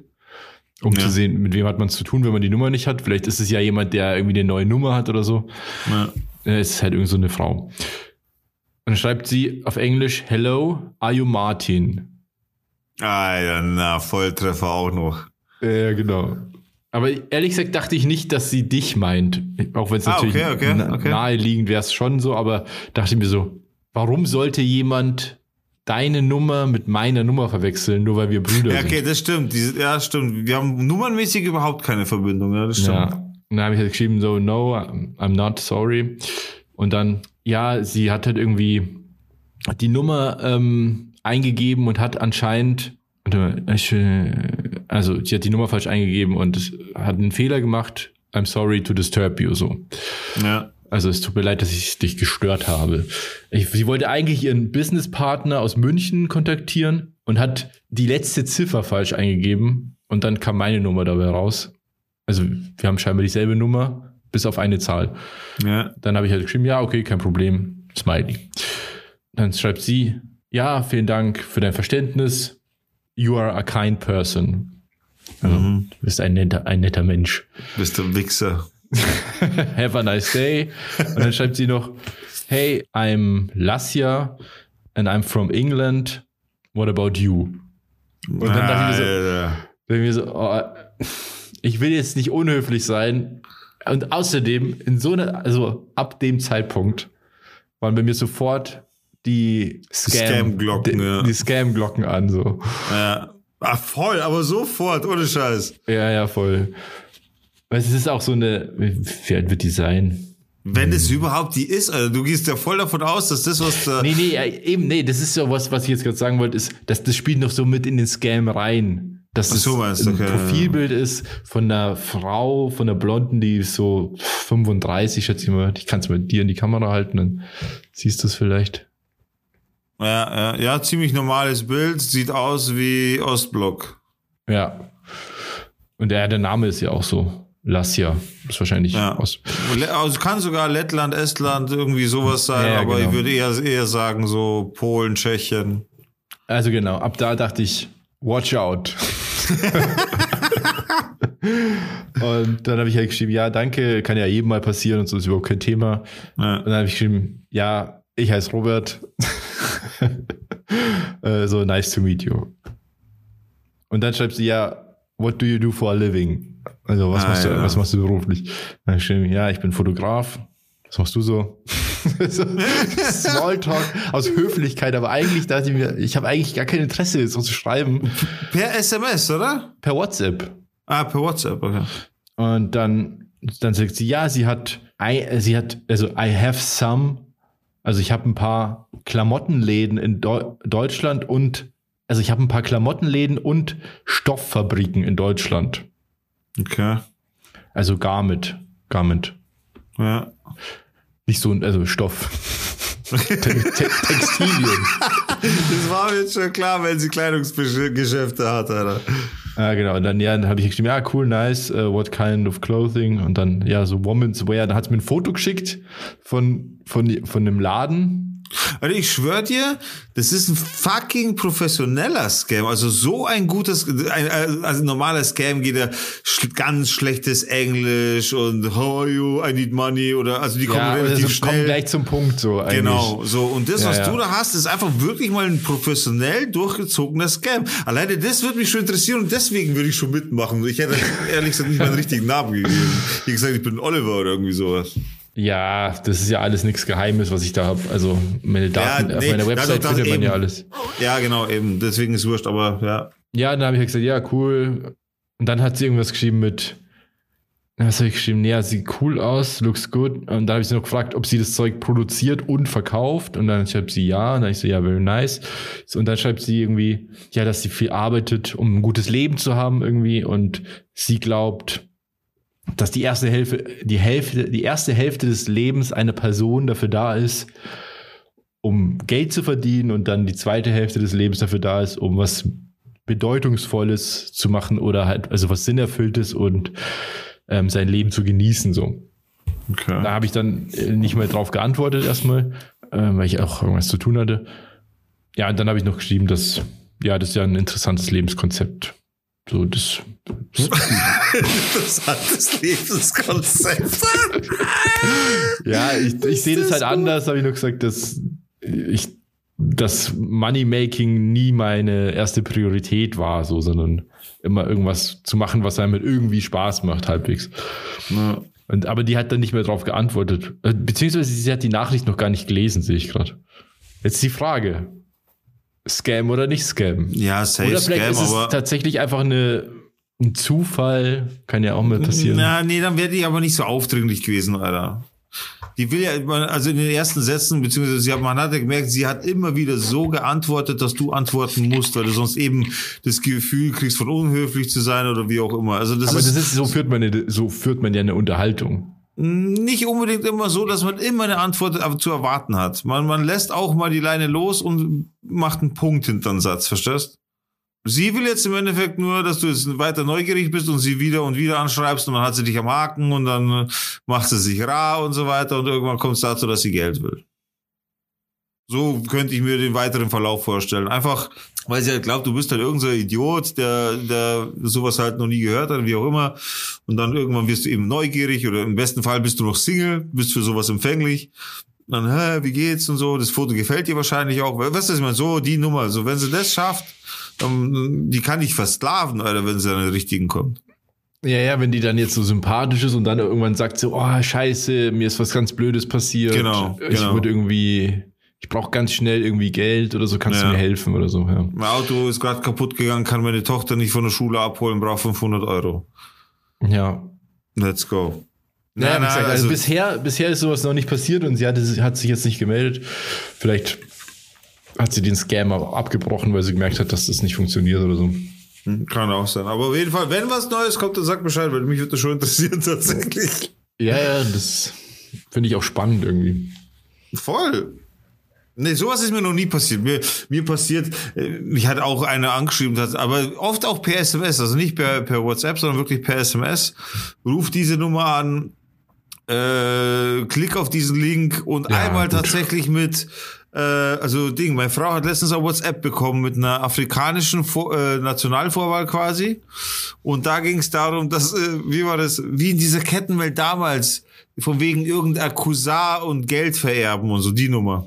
um Ja. zu sehen, mit wem hat man es zu tun, wenn man die Nummer nicht hat. Vielleicht ist es ja jemand, der irgendwie eine neue Nummer hat oder so. Ja. Äh, Es ist halt irgend so eine Frau. Und dann schreibt sie auf Englisch, Hello, are you Martin? Alter, na, Volltreffer auch noch. Ja, genau. Aber ehrlich gesagt dachte ich nicht, dass sie dich meint. Auch wenn es Ah, natürlich okay, okay, na- okay. naheliegend wäre es schon so, aber dachte mir so, warum sollte jemand deine Nummer mit meiner Nummer verwechseln, nur weil wir Brüder Ja, sind? okay, das stimmt. Diese, ja, stimmt. Wir haben nummernmäßig überhaupt keine Verbindung. Ja, das stimmt. Ja. Dann habe ich halt geschrieben, so, no, I'm I'm not sorry. Und dann, ja, sie hat halt irgendwie die Nummer ähm, eingegeben und hat anscheinend, warte mal, ich, äh, also sie hat die Nummer falsch eingegeben und hat einen Fehler gemacht. I'm sorry to disturb you, so. Ja. Also es tut mir leid, dass ich dich gestört habe. Ich, sie wollte eigentlich ihren Businesspartner aus München kontaktieren und hat die letzte Ziffer falsch eingegeben und dann kam meine Nummer dabei raus. Also wir haben scheinbar dieselbe Nummer, bis auf eine Zahl. Ja. Dann habe ich halt geschrieben, ja, okay, kein Problem, Smiley. Dann schreibt sie, ja, vielen Dank für dein Verständnis. You are a kind person. Also, Du bist ein netter, ein netter Mensch. Bist du Wichser. Have a nice day. Und dann schreibt sie noch, hey, I'm Lassia and I'm from England. What about you? Und dann dachte ich mir so, oh, ich will jetzt nicht unhöflich sein. Und außerdem, in so einer, also ab dem Zeitpunkt waren bei mir sofort die Scam, Scam-Glocken, die, ja. die Scam-Glocken an, so. Ja. Ah, voll, aber sofort, ohne Scheiß. Ja, ja, voll. Weil es ist auch so eine, wie alt wird die sein? Wenn es überhaupt die ist, also du gehst ja voll davon aus, dass das, was da. Nee, nee, ja, eben, nee, das ist so was, was ich jetzt gerade sagen wollte, ist, dass das spielt noch so mit in den Scam rein. Dass Ach so, ein okay, ja. Profilbild ist von einer Frau, von einer Blonden, die ist so 35, schätze ich mal. Ich kann es mit dir in die Kamera halten, dann siehst du es vielleicht. Ja, ja, ja, ziemlich normales Bild, sieht aus wie Ostblock. Ja. Und der, der Name ist ja auch so. Lassia. Ist wahrscheinlich Ja. aus. Also kann sogar Lettland, Estland, irgendwie sowas sein, Ja, ja, aber genau. ich würde eher, eher sagen, so Polen, Tschechien. Also genau, ab da dachte ich, watch out. und dann habe ich halt geschrieben, ja, danke, kann ja jedem mal passieren und so ist überhaupt kein Thema. Und dann habe ich geschrieben, ja, ich heiße Robert. äh, so, nice to meet you. Und dann schreibt sie, ja, what do you do for a living? Also, was, Ah, machst, du, ja. was machst du beruflich? Dann habe ich ja, ich bin Fotograf. Was machst du so? so Smalltalk aus Höflichkeit, aber eigentlich dachte ich mir, ich habe eigentlich gar kein Interesse, so zu schreiben. Per SMS, oder? Per WhatsApp. Ah, per WhatsApp, okay. Und dann, dann sagt sie, ja, sie hat, I, sie hat, also I have some, also ich habe ein paar Klamottenläden in Deu Deutschland und, also ich habe ein paar Klamottenläden und Stofffabriken in Deutschland. Okay. Also Garment, Garment. Ja. Nicht so, ein- also Stoff. Te Te Textilien. Das war mir jetzt schon klar, wenn sie Kleidungsgeschäfte hat, Alter. Ja, genau. Und dann, ja, dann habe ich geschrieben, ja, cool, nice, uh, what kind of clothing? Und dann, ja, so Women's Wear. Dann hat sie mir ein Foto geschickt von, von, von dem Laden. Also ich schwör dir, das ist ein fucking professioneller Scam. Also so ein gutes, ein, also ein normaler Scam geht ja ganz schlechtes Englisch und how are you, I need money oder also die kommen Ja, relativ also kommen schnell. gleich zum Punkt so eigentlich. Genau, so. Und das, Ja, was ja. du da hast, ist einfach wirklich mal ein professionell durchgezogener Scam. Alleine das würde mich schon interessieren und deswegen würde ich schon mitmachen. Ich hätte ehrlich gesagt nicht meinen richtigen Namen gegeben. Wie gesagt, ich bin Oliver oder irgendwie sowas. Ja, das ist ja alles nichts Geheimes, was ich da habe. Also meine Daten Ja, auf nee, meiner ja, Website doch, das findet man ja eben. alles. Ja, genau, eben. Deswegen ist wurscht, aber ja. Ja, dann habe ich halt gesagt, ja, cool. Und dann hat sie irgendwas geschrieben mit, was habe ich geschrieben? Ja, sieht cool aus, looks good. Und dann habe ich sie noch gefragt, ob sie das Zeug produziert und verkauft. Und dann schreibt sie ja. Und dann ich so, ja, very nice. Und dann schreibt sie irgendwie, ja, dass sie viel arbeitet, um ein gutes Leben zu haben irgendwie. Und sie glaubt, dass die erste Hälfte, die Hälfte, die erste Hälfte des Lebens einer Person dafür da ist, um Geld zu verdienen und dann die zweite Hälfte des Lebens dafür da ist, um was Bedeutungsvolles zu machen oder halt, also was Sinnerfülltes und ähm, sein Leben zu genießen, so. Okay. Da habe ich dann äh, nicht mehr drauf geantwortet erstmal, äh, weil ich auch irgendwas zu tun hatte. Ja, und dann habe ich noch geschrieben, dass, ja, das ist ja ein interessantes Lebenskonzept. So, das. Interessantes Lebenskonzept. ja, ich, ich sehe das halt anders, habe ich nur gesagt, dass ich das Moneymaking nie meine erste Priorität war, so, sondern immer irgendwas zu machen, was einem irgendwie Spaß macht, halbwegs. Ja. Und, aber die hat dann nicht mehr darauf geantwortet. Äh, beziehungsweise sie hat die Nachricht noch gar nicht gelesen, sehe ich gerade. Jetzt die Frage. Scam oder nicht Scam? Ja, safe Oder vielleicht Scam, ist es aber. tatsächlich einfach eine, ein Zufall. Kann ja auch mal passieren. Na, nee, dann wäre die aber nicht so aufdringlich gewesen, Alter. Die will ja, also in den ersten Sätzen, beziehungsweise sie hat, man hat ja gemerkt, sie hat immer wieder so geantwortet, dass du antworten musst, weil du sonst eben das Gefühl kriegst, von unhöflich zu sein oder wie auch immer. Also das aber ist, das ist, so führt man, so führt man ja eine Unterhaltung. Nicht unbedingt immer so, dass man immer eine Antwort zu erwarten hat. Man, man lässt auch mal die Leine los und macht einen Punkt hinter den Satz, verstehst? Sie will jetzt im Endeffekt nur, dass du jetzt weiter neugierig bist und sie wieder und wieder anschreibst und dann hat sie dich am Haken und dann macht sie sich rar und so weiter und irgendwann kommt es dazu, dass sie Geld will. So könnte ich mir den weiteren Verlauf vorstellen. Einfach, weil sie halt glaubt, du bist halt irgendein so Idiot, der, der sowas halt noch nie gehört hat, wie auch immer. Und dann irgendwann wirst du eben neugierig oder im besten Fall bist du noch Single, bist für sowas empfänglich. Und dann, hä, wie geht's und so. Das Foto gefällt dir wahrscheinlich auch. Weißt du, ich meine, so die Nummer. So, wenn sie das schafft, dann, die kann ich versklaven, Alter, wenn sie an den richtigen kommt. Ja, ja, wenn die dann jetzt so sympathisch ist und dann irgendwann sagt so, oh, scheiße, mir ist was ganz Blödes passiert. Genau, Ich genau. würde irgendwie, ich brauche ganz schnell irgendwie Geld oder so, kannst Ja. du mir helfen oder so, ja. Mein Auto ist gerade kaputt gegangen, kann meine Tochter nicht von der Schule abholen, braucht 500 Euro. Ja. Let's go. Naja, Nein, wie gesagt, nein, also, also- bisher, bisher ist sowas noch nicht passiert und sie hat, hat sich jetzt nicht gemeldet. Vielleicht hat sie den Scam aber abgebrochen, weil sie gemerkt hat, dass das nicht funktioniert oder so. Hm, Kann auch sein. Aber auf jeden Fall, wenn was Neues kommt, dann sag Bescheid, weil mich würde das schon interessieren tatsächlich. Ja, ja, das finde ich auch spannend irgendwie. Voll. Nee, sowas ist mir noch nie passiert. Mir, mir passiert, äh, mich hat auch einer angeschrieben, hat, aber oft auch per SMS, also nicht per, per WhatsApp, sondern wirklich per SMS. Ruf diese Nummer an, äh, klick auf diesen Link und Ja, einmal gut. tatsächlich mit, äh, also Ding, meine Frau hat letztens auch WhatsApp bekommen mit einer afrikanischen Vor äh, Nationalvorwahl quasi. Und da ging es darum, dass, äh, wie war das, wie in dieser Kettenwelt damals, von wegen irgendein Cousin und Geld vererben und so, die Nummer.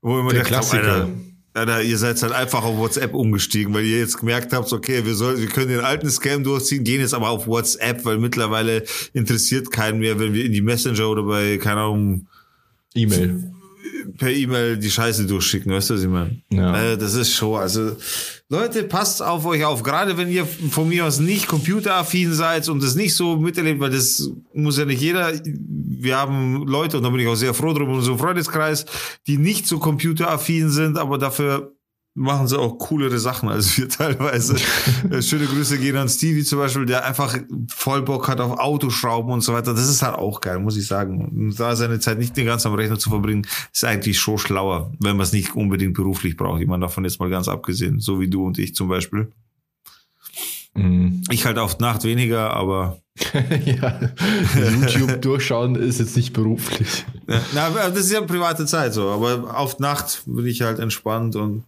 Wo immer Der gedacht hab, Klassiker. Alter, Alter, ihr seid halt einfach auf WhatsApp umgestiegen, weil ihr jetzt gemerkt habt, okay, wir sollen, wir können den alten Scam durchziehen, gehen jetzt aber auf WhatsApp, weil mittlerweile interessiert keinen mehr, wenn wir in die Messenger oder bei, keine Ahnung, E-Mail. Per E-Mail die Scheiße durchschicken, weißt du, was ich meine? Ja. Äh, das ist schon, also Leute, passt auf euch auf, gerade wenn ihr von mir aus nicht computeraffin seid und das nicht so miterlebt, weil das muss ja nicht jeder, wir haben Leute, und da bin ich auch sehr froh drum, in unserem Freundeskreis, die nicht so computeraffin sind, aber dafür machen sie auch coolere Sachen als wir teilweise. Äh, Schöne Grüße gehen an Stevie zum Beispiel, der einfach voll Bock hat auf Autoschrauben und so weiter. Das ist halt auch geil, muss ich sagen. Da seine Zeit nicht den ganzen am Rechner zu verbringen, ist eigentlich schon schlauer, wenn man es nicht unbedingt beruflich braucht. Ich meine, davon jetzt mal ganz abgesehen, so wie du und ich zum Beispiel. Mhm. Ich halt auf Nacht weniger, aber ja, YouTube durchschauen ist jetzt nicht beruflich. Ja, na, das ist ja private Zeit so, aber auf Nacht bin ich halt entspannt und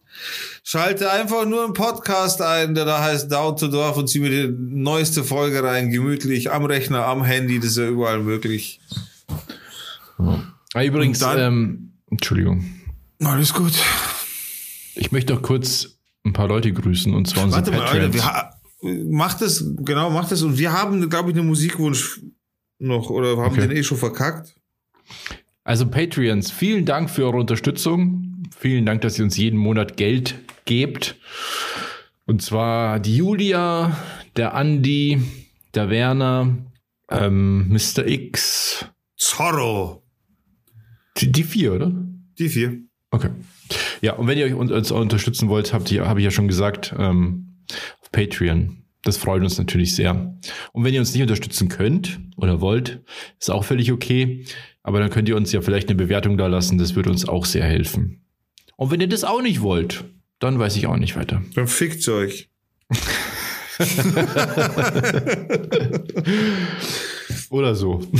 schalte einfach nur einen Podcast ein, der da heißt Down to Dorf und ziehe mir die neueste Folge rein, gemütlich am Rechner, am Handy, das ist ja überall möglich. Ah, übrigens, dann- ähm, Entschuldigung. Alles gut. Ich möchte noch kurz ein paar Leute grüßen und zwar unsere Warte mal, Alter, wir ha- macht das, genau, macht das und wir haben, glaube ich, einen Musikwunsch noch oder haben Okay. den eh schon verkackt. Also Patreons, vielen Dank für eure Unterstützung. Vielen Dank, dass ihr uns jeden Monat Geld gebt. Und zwar die Julia, der Andi, der Werner, ähm, Mr. X. Zorro. Die, die vier, oder? Die vier. Okay. Ja, und wenn ihr euch uns, uns unterstützen wollt, habt ihr, habe ich ja schon gesagt, ähm, auf Patreon. Das freut uns natürlich sehr. Und wenn ihr uns nicht unterstützen könnt oder wollt, ist auch völlig okay. Aber dann könnt ihr uns ja vielleicht eine Bewertung da lassen. Das würde uns auch sehr helfen. Und wenn ihr das auch nicht wollt, dann weiß ich auch nicht weiter. Dann fickt's euch. Oder so.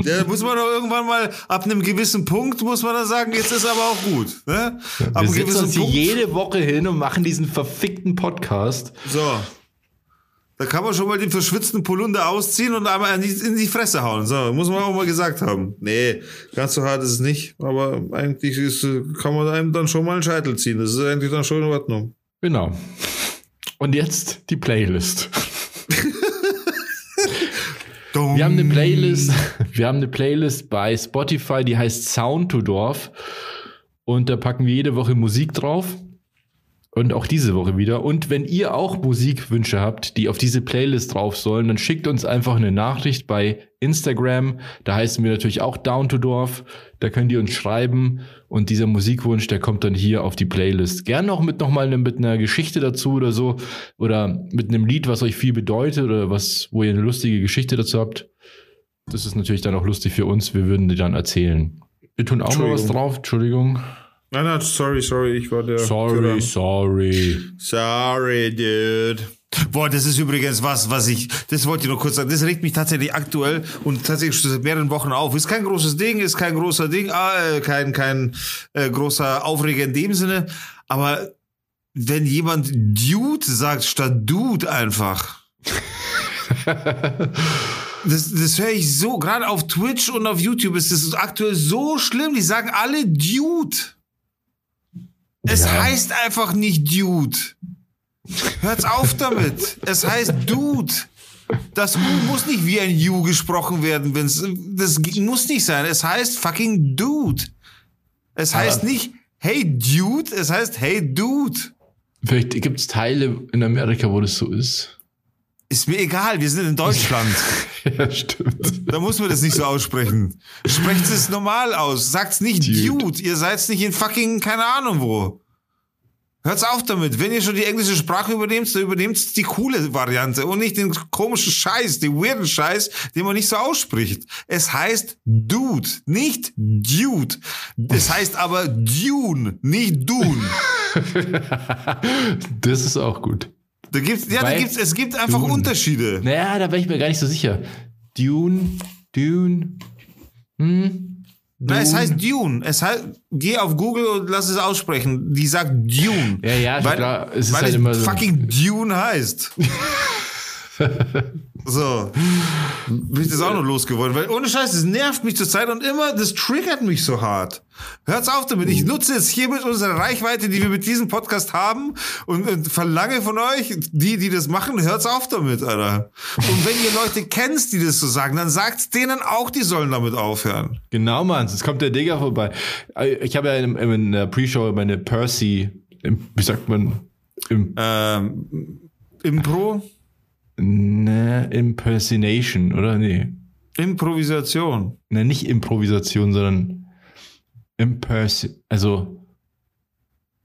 Da muss man doch irgendwann mal, ab einem gewissen Punkt muss man dann sagen, jetzt ist aber auch gut. Ne? Ab Wir setzen uns hier Punkt. jede Woche hin und machen diesen verfickten Podcast. So. Da kann man schon mal den verschwitzten Polunder ausziehen und einmal in die, in die Fresse hauen. So, muss man auch mal gesagt haben. Nee, ganz so hart ist es nicht, aber eigentlich ist, kann man einem dann schon mal einen Scheitel ziehen. Das ist eigentlich dann schon in Ordnung. Genau. Und jetzt die Playlist. Wir haben eine Playlist, wir haben eine Playlist bei Spotify, die heißt Sound to Dorf. Und da packen wir jede Woche Musik drauf. Und auch diese Woche wieder. Und wenn ihr auch Musikwünsche habt, die auf diese Playlist drauf sollen, dann schickt uns einfach eine Nachricht bei Instagram. Da heißen wir natürlich auch Down to Dorf. Da könnt ihr uns schreiben. Und dieser Musikwunsch, der kommt dann hier auf die Playlist. Gern auch mit nochmal eine, mit einer Geschichte dazu oder so. Oder mit einem Lied, was euch viel bedeutet oder was, wo ihr eine lustige Geschichte dazu habt. Das ist natürlich dann auch lustig für uns. Wir würden die dann erzählen. Wir tun auch mal was drauf. Entschuldigung. Nein, nein, sorry, sorry, ich war der. Sorry, Tyrann. sorry. Sorry, dude. Boah, das ist übrigens was, was ich, das wollte ich noch kurz sagen, das regt mich tatsächlich aktuell und tatsächlich schon seit mehreren Wochen auf. Ist kein großes Ding, ist kein großer Ding, ah, äh, kein, kein äh, großer Aufreger in dem Sinne, aber wenn jemand Dude sagt statt Dude einfach. Das, das höre ich so, gerade auf Twitch und auf YouTube ist das aktuell so schlimm. Die sagen alle Dude. Es Ja. heißt einfach nicht Dude. Hört's auf damit. Es heißt Dude. Das U muss nicht wie ein U gesprochen werden, wenn's, das muss nicht sein. Es heißt fucking Dude. Es heißt Aber- nicht Hey Dude, es heißt Hey Dude. Vielleicht gibt es Teile in Amerika, wo das so ist. Ist mir egal, wir sind in Deutschland. ja, stimmt. Da muss man das nicht so aussprechen. Sprecht es normal aus. Sagt's nicht Dude. Dude. Ihr seid nicht in fucking keine Ahnung wo. Hört's auf damit. Wenn ihr schon die englische Sprache übernehmt, dann übernehmt die coole Variante und nicht den komischen Scheiß, den weirden Scheiß, den man nicht so ausspricht. Es heißt Dude, nicht Dude. Es heißt aber Dune, nicht Dune. Das ist auch gut. Da gibt's, ja, da Weil gibt's, es gibt einfach Dune. Unterschiede. Naja, da wäre ich mir gar nicht so sicher. Dune, Dune. Hm? Nein, es Dune. heißt Dune. Es heißt, geh auf Google und lass es aussprechen. Die sagt Dune. Ja, ja, weil, klar. Es ist weil halt es immer so- fucking Dune heißt. so. Bin ich das auch noch losgeworden. Weil ohne Scheiß, es nervt mich zur Zeit und immer, das triggert mich so hart. Hört's auf damit. Ich nutze jetzt hiermit unsere Reichweite, die wir mit diesem Podcast haben und, und verlange von euch, die, die das machen, hört's auf damit, Alter. Und wenn ihr Leute kennt, die das so sagen, dann sagt's denen auch, die sollen damit aufhören. Genau, Mann. Jetzt kommt der Digger vorbei. Ich habe ja in, in der Pre-Show meine Percy, wie sagt man, im, Ähm, Impro? Ne, Impersonation, oder? Nee. Improvisation. Ne, nicht Improvisation, sondern Imperson, also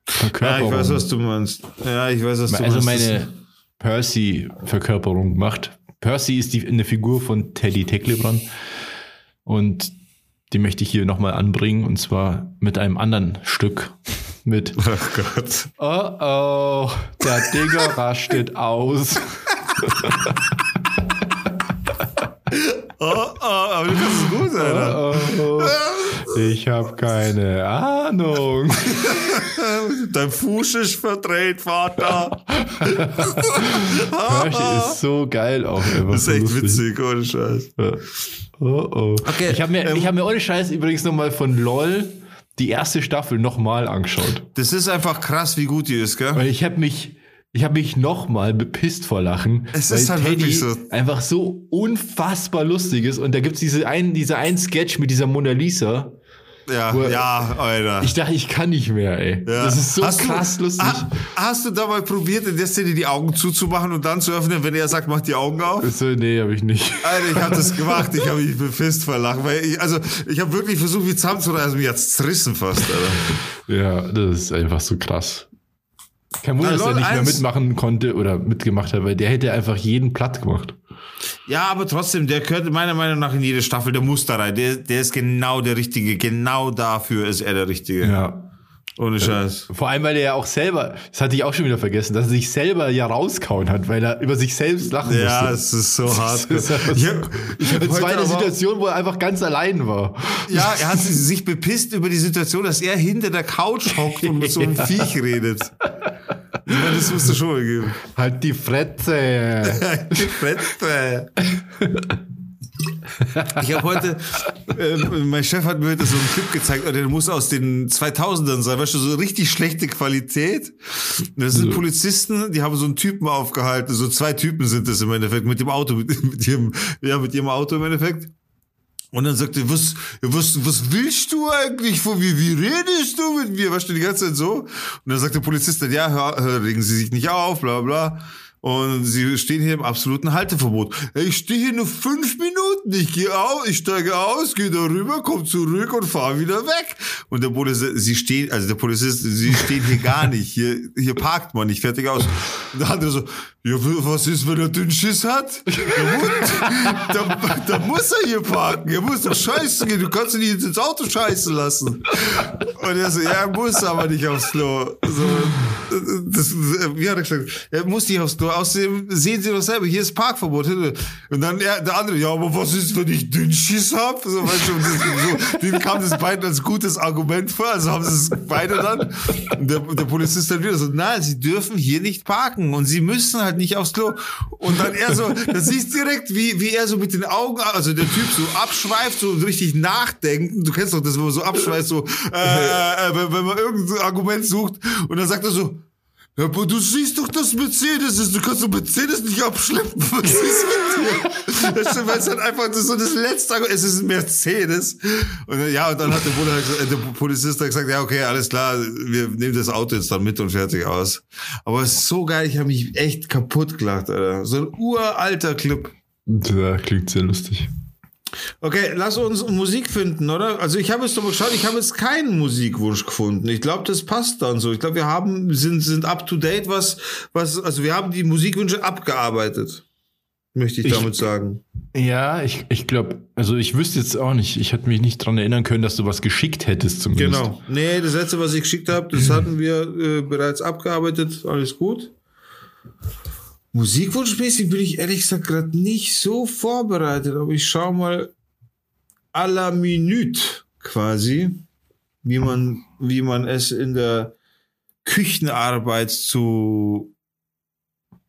Ja, Verkörperung. ich weiß, was du meinst. Ja, ich weiß, was du also meinst. meine Percy-Verkörperung gemacht. Percy ist die, eine Figur von Teddy Tecklebrand und die möchte ich hier nochmal anbringen und zwar mit einem anderen Stück. Mit oh Gott. Oh oh, der Digger rastet aus. Oh, oh, aber du kannst es gut, Alter. Oh, ich habe keine Ahnung. Dein Fuß ist verdreht, Vater. Percy ist so geil auch. Einfach Das ist echt lustig. witzig, ohne Scheiß. Ja. Oh oh. Okay, ich habe mir, ähm, ich hab mir ohne Scheiß übrigens nochmal von LOL die erste Staffel nochmal angeschaut. Das ist einfach krass, wie gut die ist, gell? Weil ich habe mich, ich habe mich nochmal bepisst vor Lachen. Es weil ist halt Teddy wirklich so. einfach so unfassbar lustig ist. Und da gibt's diese einen, diese einen Sketch mit dieser Mona Lisa. Ja, Wo- ja, Alter. Ich dachte, ich kann nicht mehr, ey. Ja. Das ist so Hast du- krass lustig. Ha, hast du da mal probiert, in der Szene die Augen zuzumachen und dann zu öffnen, wenn er sagt, mach die Augen auf? So, nee, habe ich nicht. Alter, ich habe das gemacht. Ich habe mich befisst vor Lachen. Weil ich, also, ich habe wirklich versucht, wie zusammenzureißen. Mich hat's zerrissen fast, Alter. Ja, das ist einfach so krass. Kein Wunder, dass er nicht mehr 1 mitmachen konnte oder mitgemacht hat, weil der hätte einfach jeden platt gemacht. Ja, aber trotzdem, der gehört meiner Meinung nach in jede Staffel. Der muss da rein. Der, der ist genau der Richtige. Genau dafür ist er der Richtige. Ja. Ohne Scheiß. Vor allem, weil er ja auch selber, das hatte ich auch schon wieder vergessen, dass er sich selber ja rauskauen hat, weil er über sich selbst lachen Ja, musste. es ist so hart. Heute war eine Situation, wo er einfach ganz allein war. Ja, er hat sich bepisst über die Situation, dass er hinter der Couch hockt und mit so einem Viech redet. Meine, das musst du schon mal geben. Halt die Fretze. Die Fresse. Ich habe heute, ähm, mein Chef hat mir heute so einen Clip gezeigt, der muss aus den 2000ern sein, weißt du, so richtig schlechte Qualität. Das sind Polizisten, die haben so einen Typen aufgehalten, so zwei Typen sind das im Endeffekt, mit dem Auto, mit, mit ihrem, ja, mit ihrem Auto im Endeffekt. Und dann sagt er, was, was, was willst du eigentlich von mir? Wie redest du mit mir? Weißt du, die ganze Zeit so? Und dann sagt der Polizist dann, ja, hör, hör, regen Sie sich nicht auf, bla, bla. Und sie stehen hier im absoluten Halteverbot. Ich stehe hier nur fünf Minuten. Ich gehe aus, ich steige aus, gehe da rüber, komm zurück und fahre wieder weg. Und der Polizist, sie stehen, also der Polizist, sie stehen hier gar nicht. Hier, hier parkt man nicht, fertig aus. Und der andere so, ja, was ist, wenn er Dünnschiss hat? Da muss, da, da muss er hier parken. Er muss doch scheißen gehen. Du kannst ihn nicht ins Auto scheißen lassen. Und er so, ja, er muss aber nicht aufs Klo. So, das, wie hat er gesagt? Er muss nicht aufs Klo. Außerdem sehen Sie doch selber, hier ist Parkverbot. Und dann er, der andere, ja, aber was ist, wenn ich Dünnschiss hab? So, weißt du, das, so, denen kam das beiden als gutes Argument vor. Also haben sie es beide dann. Und der, der Polizist dann wieder so, nein, Sie dürfen hier nicht parken. Und Sie müssen halt nicht aufs Klo. Und dann er so, da siehst du direkt, wie, wie er so mit den Augen, also der Typ so abschweift, so richtig nachdenken. Du kennst doch das, wenn man so abschweift, so, äh, äh, wenn, wenn man irgendein Argument sucht. Und dann sagt er so, aber du siehst doch, dass Mercedes ist. Du kannst doch Mercedes nicht abschleppen. Was ist mit dir? Das stimmt, weil es halt einfach so das letzte Es ist ein Mercedes. Und dann, ja, und dann hat der, Bruder, halt der Polizist hat gesagt, ja, okay, alles klar, wir nehmen das Auto jetzt dann mit und fertig aus. Aber es ist so geil, ich habe mich echt kaputt gelacht, Alter. So ein uralter Clip. Ja, klingt sehr lustig. Okay, lass uns Musik finden, oder? Also ich habe jetzt nochmal geschaut, ich habe jetzt keinen Musikwunsch gefunden. Ich glaube, das passt dann so. Ich glaube, wir haben sind sind up to date, was was also wir haben die Musikwünsche abgearbeitet. Möchte ich, Ich- damit sagen. Ja, ich, ich glaube, also ich wüsste jetzt auch nicht, ich hätte mich nicht dran erinnern können, dass du was geschickt hättest zumindest. Genau. Nee, das letzte, was ich geschickt habe, das hatten wir äh, bereits abgearbeitet. Alles gut. Musikwunschmäßig bin ich ehrlich gesagt gerade nicht so vorbereitet, aber ich schaue mal à la Minute quasi, wie man, wie man es in der Küchenarbeit zu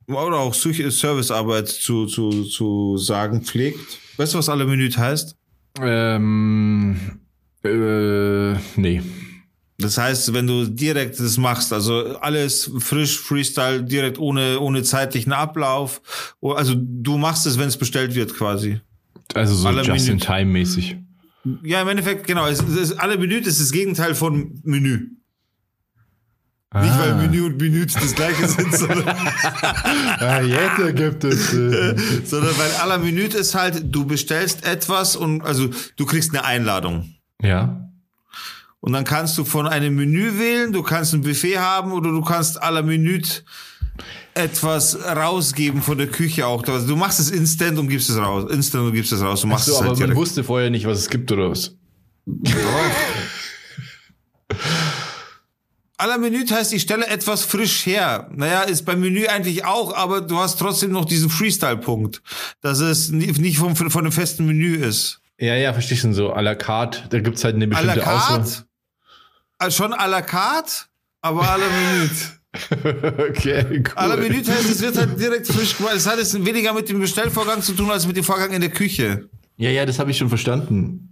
oder auch Servicearbeit zu, zu, zu sagen pflegt. Weißt du, was à la Minute heißt? Ähm, äh, nee. Das heißt, wenn du direkt das machst, also alles frisch, Freestyle, direkt ohne, ohne zeitlichen Ablauf. Oh, Also du machst es, wenn es bestellt wird quasi. Also so Alle just in Minute. time mäßig. Ja, im Endeffekt, genau. Es, es ist, alle Minute ist das Gegenteil von Menü. Nicht, weil Menü und Minute das gleiche sind, sondern, Ah, jetzt ergibt es. Sondern weil aller Minute ist halt, du bestellst etwas und also du kriegst eine Einladung. ja. Und dann kannst du von einem Menü wählen, du kannst ein Buffet haben oder du kannst à la Minute etwas rausgeben von der Küche auch. Also du machst es instant und gibst es raus. Instant und gibst es raus. Du machst So, es aber halt man direkt. wusste vorher nicht, was es gibt oder was. À la Minute heißt, ich stelle etwas frisch her. Naja, ist beim Menü eigentlich auch, aber du hast trotzdem noch diesen Freestyle-Punkt, dass es ni- nicht vom, von einem festen Menü ist. Ja, ja, verstehe schon so. À la carte, da gibt's halt eine À la bestimmte carte? Auswahl. Also schon à la carte, aber à la Minute. okay, cool. À la Minute heißt, es wird halt direkt frisch gemacht. Es hat jetzt weniger mit dem Bestellvorgang zu tun, als mit dem Vorgang in der Küche. Ja, ja, das habe ich schon verstanden.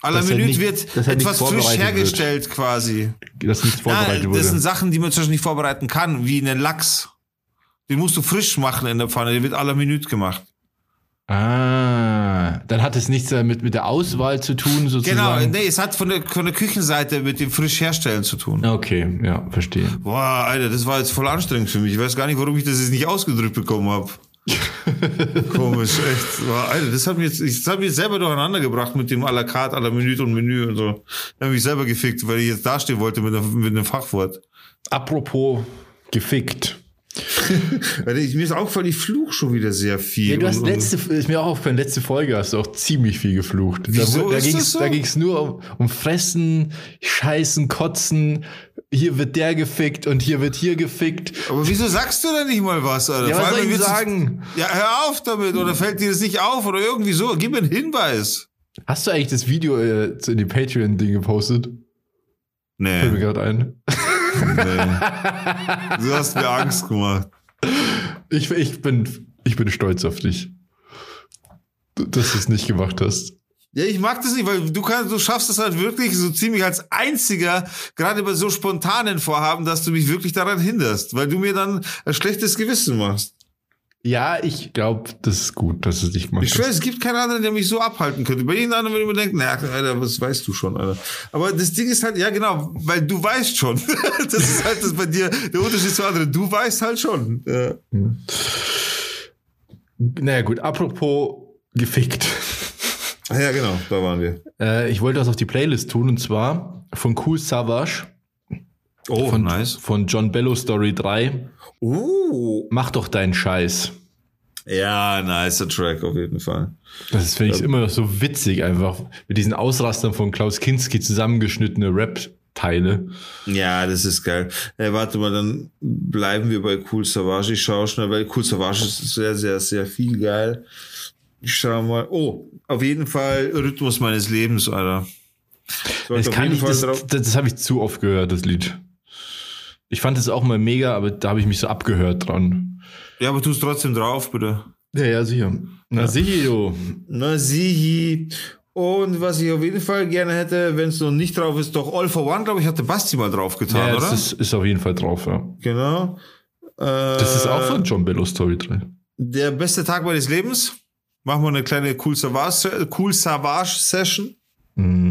À la Minute nicht- wird etwas frisch hergestellt quasi. Dass nichts Ja, vorbereitet das wurde. sind Sachen, die man zum Beispiel nicht vorbereiten kann, wie einen Lachs. Den musst du frisch machen in der Pfanne. Der wird à la Minute gemacht. Ah, dann hat es nichts damit mit der Auswahl zu tun, Genau, sozusagen. nee, es hat von der, von der Küchenseite mit dem frisch herstellen zu tun. Okay, ja, verstehe. Boah, Alter, das war jetzt voll anstrengend für mich. Ich weiß gar nicht, warum ich das jetzt nicht ausgedrückt bekommen habe. Komisch, echt. Boah, Alter, das hat mich jetzt, ich- das hat mich selber durcheinander gebracht mit dem à la carte, à la Minute und Menü und so. Ich habe mich selber gefickt, weil ich jetzt dastehen wollte mit einem, mit einem Fachwort. Apropos gefickt. Ich, mir ist aufgefallen, ich fluch schon wieder sehr viel. Ja, du hast Und- letzte, ist mir auch aufgefallen, letzte Folge hast du auch ziemlich viel geflucht. Wieso da, da ging's, das so? Nur um, um Fressen, Scheißen, Kotzen, hier wird der gefickt und hier wird hier gefickt. Aber wieso sagst du denn nicht mal was, Alter? Ja, was soll ich sagen? Ja, hör auf damit. Oder fällt dir das nicht auf? Oder irgendwie so. Gib mir einen Hinweis. Hast du eigentlich das Video äh, in die Patreon-Ding gepostet? Fällt mir Nee, gerade ein. Du hast mir Angst gemacht. Ich, ich, bin, ich bin stolz auf dich. Dass du es nicht gemacht hast. Ja, ich mag das nicht, weil du kannst, du schaffst es halt wirklich so ziemlich als einziger, gerade bei so spontanen Vorhaben, dass du mich wirklich daran hinderst, weil du mir dann ein schlechtes Gewissen machst. Ja, ich glaube, das ist gut, dass es nicht gemacht Ich schwöre, es gibt keinen anderen, der mich so abhalten könnte. Bei jedem anderen würde ich mir denken, na, Alter, was weißt du schon, Alter. Aber das Ding ist halt, ja genau, weil du weißt schon. das ist halt das bei dir, der Unterschied zu anderen. Du weißt halt schon. Ja. Naja, gut, apropos gefickt. Ja, genau, da waren wir. Äh, ich wollte was auf die Playlist tun und zwar von Cool Savage Oh, von, nice. von John Bello Story 3. Uh. Mach doch deinen Scheiß. Ja, nicer Track auf jeden Fall. Das ist, finde ich, immer noch so witzig, einfach mit diesen Ausrastern von Klaus Kinski zusammengeschnittene Rap-Teile. Ja, das ist geil. Äh, warte mal, dann bleiben wir bei Cool Savage. Ich schaue schnell, weil Cool Savage ist sehr, sehr, sehr viel geil. Ich schau mal. Oh, auf jeden Fall Rhythmus meines Lebens, Alter. Das auf kann ich, das, drauf- das, das habe ich zu oft gehört, das Lied. Ich fand es auch mal mega, aber da habe ich mich so abgehört dran. Ja, aber tu es trotzdem drauf, bitte. Ja, ja, sicher. Na, sicher, du. Na, sieh. Und was ich auf jeden Fall gerne hätte, wenn es noch nicht drauf ist, doch All for One, glaube ich, hatte Basti mal drauf getan, Ja, oder? das ist, ist auf jeden Fall drauf, ja. genau. Äh, Das ist auch von John Bello Story 3. Der beste Tag meines Lebens. Machen wir eine kleine Cool Savage, cool Savage Session. Mm.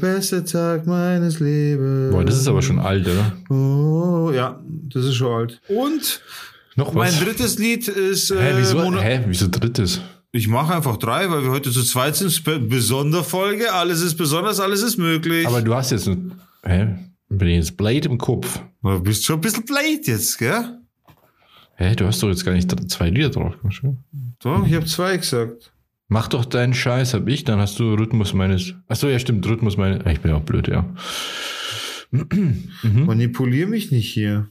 Der beste Tag meines Lebens. Boah, das ist aber schon alt, oder? Oh, ja, das ist schon alt. Und Noch mein was? drittes Lied ist. Hä, äh, wieso, Mona- hä, wieso drittes? Ich mache einfach drei, weil wir heute zu zweit sind. Besonderfolge. Alles ist besonders, alles ist möglich. Aber du hast jetzt ein, hä? Bin ich jetzt Blade im Kopf? du bist schon ein bisschen blöd jetzt, gell? Hä, du hast doch jetzt gar nicht zwei Lieder drauf? Doch, ich habe zwei gesagt. Mach doch deinen Scheiß, hab ich, dann hast du Rhythmus meines. Achso, ja, stimmt, Rhythmus meines. Ich bin auch blöd, ja. Mhm. Manipulier mich nicht hier.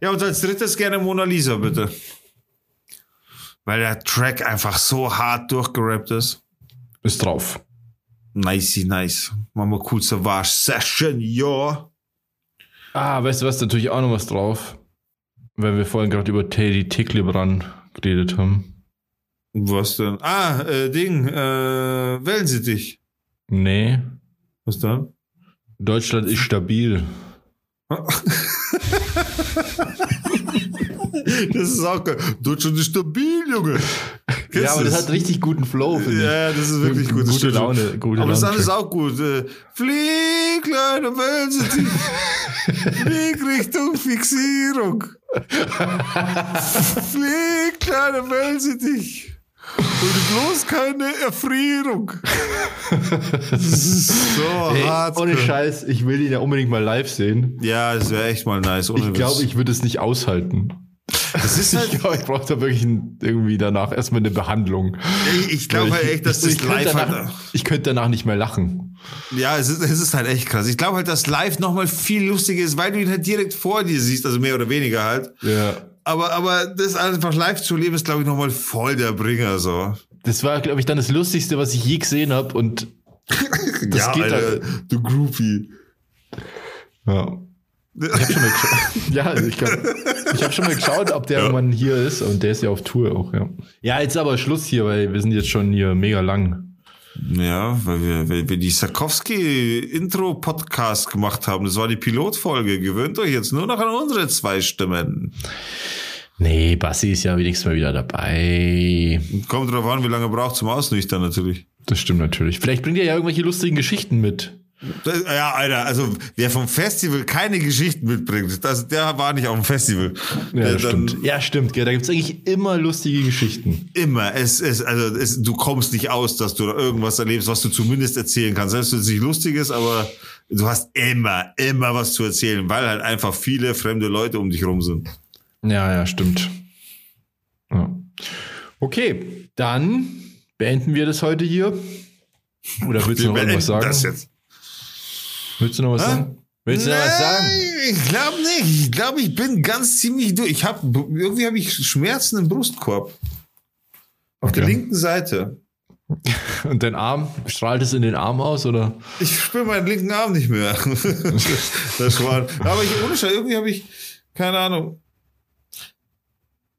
Ja, und als drittes gerne Mona Lisa, bitte. Weil der Track einfach so hart durchgerappt ist. Ist drauf. Nicey, nice. Machen wir cool Savage Session, ja. Ah, weißt du was, natürlich auch noch was drauf. Weil wir vorhin gerade über Teddy Ticklebrand geredet haben. Was denn? Ah, äh, Ding, äh, wählen Sie dich. Nee. Was dann? Deutschland ist stabil. Das ist auch geil. Deutschland ist stabil, Junge. Kennst ja, aber das hat richtig guten Flow, finde ich. Ja, das ist wirklich gut. Gute stimmt. Laune, gute Aber das andere ist auch gut. Äh, Flieg, kleine Welsen, Flieg Richtung Fixierung. Flieg, kleine Welsen, Und bloß keine Erfrierung. So Ey, hart. ohne Scheiß, ich will ihn ja unbedingt mal live sehen. Ja, das wäre echt mal nice. Ich glaube, ich würde es nicht aushalten. das ist halt, Ich glaube, ich brauche da wirklich ein, irgendwie danach erstmal eine Behandlung. ich, ich glaube halt echt, dass das ich live danach, halt, ich könnte danach nicht mehr lachen. ja, es ist, es ist halt echt krass. Ich glaube halt, dass live nochmal viel lustiger ist, weil du ihn halt direkt vor dir siehst, also mehr oder weniger halt. Ja. Aber, aber das einfach live zu leben, ist, glaube ich, nochmal voll der Bringer, so. Das war, glaube ich, dann das Lustigste, was ich je gesehen habe. Und das ja, geht Alter, du Groupie. ja. Ich habe schon mal geschaut. ja, also ich, glaub, ich habe schon mal geschaut, ob der irgendwann hier ist. Und der ist ja auf Tour auch, ja. Ja, jetzt aber Schluss hier, weil wir sind jetzt schon hier mega lang. Ja, weil wir, weil wir die Sarkowski-Intro-Podcast gemacht haben. Das war die Pilotfolge. Gewöhnt euch jetzt nur noch an unsere zwei Stimmen. Nee, Bassi ist ja wenigstens mal wieder dabei. Kommt drauf an, wie lange braucht zum Ausnüchtern natürlich. Das stimmt natürlich. Vielleicht bringt er ja irgendwelche lustigen Geschichten mit. Das, ja, Alter, also wer vom Festival keine Geschichten mitbringt, das, der war nicht auf dem Festival. Ja, der, stimmt. Ja, stimmt. Gell. Da gibt's eigentlich immer lustige Geschichten. Immer. Es, es, also es, du kommst nicht aus, dass du da irgendwas erlebst, was du zumindest erzählen kannst. Selbst wenn es nicht lustig ist, aber du hast immer, immer was zu erzählen, weil halt einfach viele fremde Leute um dich rum sind. Ja, ja, stimmt. Ja. Okay, dann beenden wir das heute hier. Oder willst du noch irgendwas sagen? das jetzt. Willst du noch was Hä? sagen? Willst du noch was sagen? Ich glaube nicht. Ich glaube, ich bin ganz ziemlich durch. Ich habe irgendwie habe ich Schmerzen im Brustkorb. Auf der Okay. linken Seite. Und dein Arm, strahlt es in den Arm aus, oder? Ich spüre meinen linken Arm nicht mehr. das war. Aber ich, ohne Scheiß, irgendwie habe ich, keine Ahnung.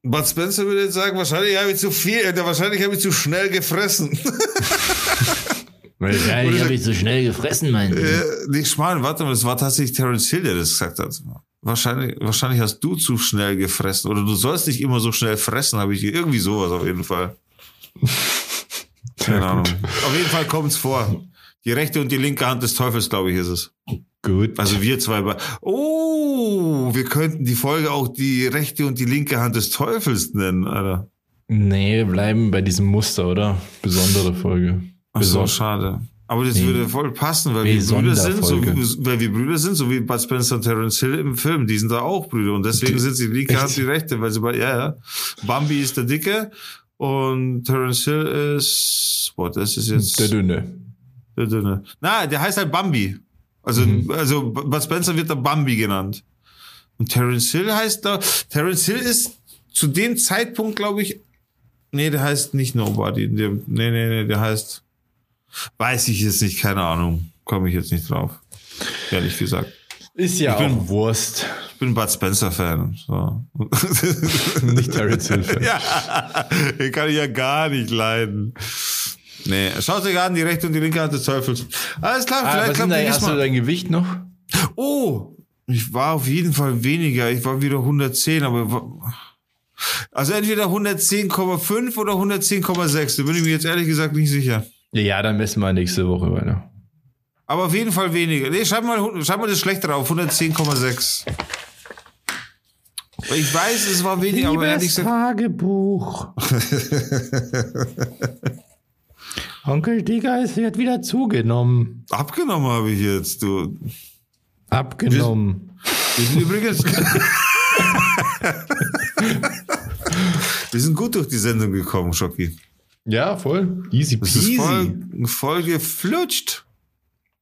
Bud Spencer würde jetzt sagen, wahrscheinlich habe ich zu viel, äh, wahrscheinlich habe ich zu schnell gefressen. Wahrscheinlich habe ich so schnell gefressen, mein äh, nicht schmal, warte mal, das war tatsächlich Terence Hill, der das gesagt hat. Wahrscheinlich, wahrscheinlich hast du zu schnell gefressen. Oder du sollst nicht immer so schnell fressen, habe ich irgendwie sowas auf jeden Fall. Keine Ahnung. Auf jeden Fall kommt es vor. Die rechte und die linke Hand des Teufels, glaube ich, ist es. Gut. Also wir zwei. bei- Oh, wir könnten die Folge auch die rechte und die linke Hand des Teufels nennen, Alter. Nee, wir bleiben bei diesem Muster, oder? Besondere Folge. Ach so, schade. Aber das Nee. würde voll passen, weil wir Brüder sind, so, weil wir Brüder sind, so wie Bud Spencer und Terence Hill im Film. Die sind da auch Brüder und deswegen sind sie linke? Hand die rechte, weil sie bei, ja, ja. Bambi ist der Dicke und Terence Hill ist, boah, das ist jetzt Der Dünne. der Dünne. Na, der heißt halt Bambi. Also, also Bud Spencer wird da Bambi genannt. Und Terence Hill heißt da, Terence Hill ist zu dem Zeitpunkt, glaube ich, nee, der heißt nicht Nobody. Der, nee, nee, nee, der heißt, weiß ich jetzt nicht, keine Ahnung. Komme ich jetzt nicht drauf. Ehrlich gesagt. Ist ja Ich bin- auch Wurst. Ich bin Bud Spencer-Fan. So. Nicht Terence Hill. Fan. ja, den kann ich ja gar nicht leiden. Nee, schaut euch an, die rechte und die linke Hand des Teufels. Alles klar, Ah, vielleicht klappt hast du Mal. dein Gewicht noch? Oh, ich war auf jeden Fall weniger. Ich war wieder 110, aber also entweder 110,5 oder 110,6. Da bin ich mir jetzt ehrlich gesagt nicht sicher. Ja, dann messen wir nächste Woche weiter. Aber auf jeden Fall weniger. Nee, schreib mal, schreib mal das schlecht drauf. 110,6. Ich weiß, es war weniger, aber ehrlich gesagt. Tagebuch. Onkel Digger ist wird wieder zugenommen. Abgenommen habe ich jetzt, du. Abgenommen. Wir sind übrigens. Wir sind gut durch die Sendung gekommen, Schocki. Ja, voll. Easy Das ist peasy. voll, voll geflutscht.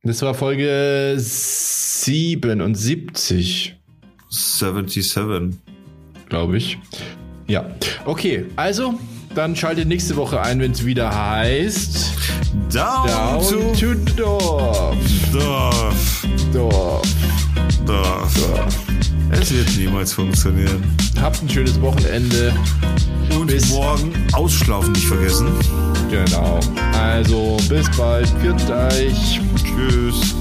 Das war Folge 77, 77. glaube ich. Ja. Okay, also, dann schaltet nächste Woche ein, wenn es wieder heißt Down, Down to to Dorf. Dorf. Dorf. Dorf. Es wird niemals funktionieren. Habt ein schönes Wochenende. Und Bis- morgen ausschlafen nicht vergessen. Genau. Also, bis bald. Pfiat euch. Tschüss.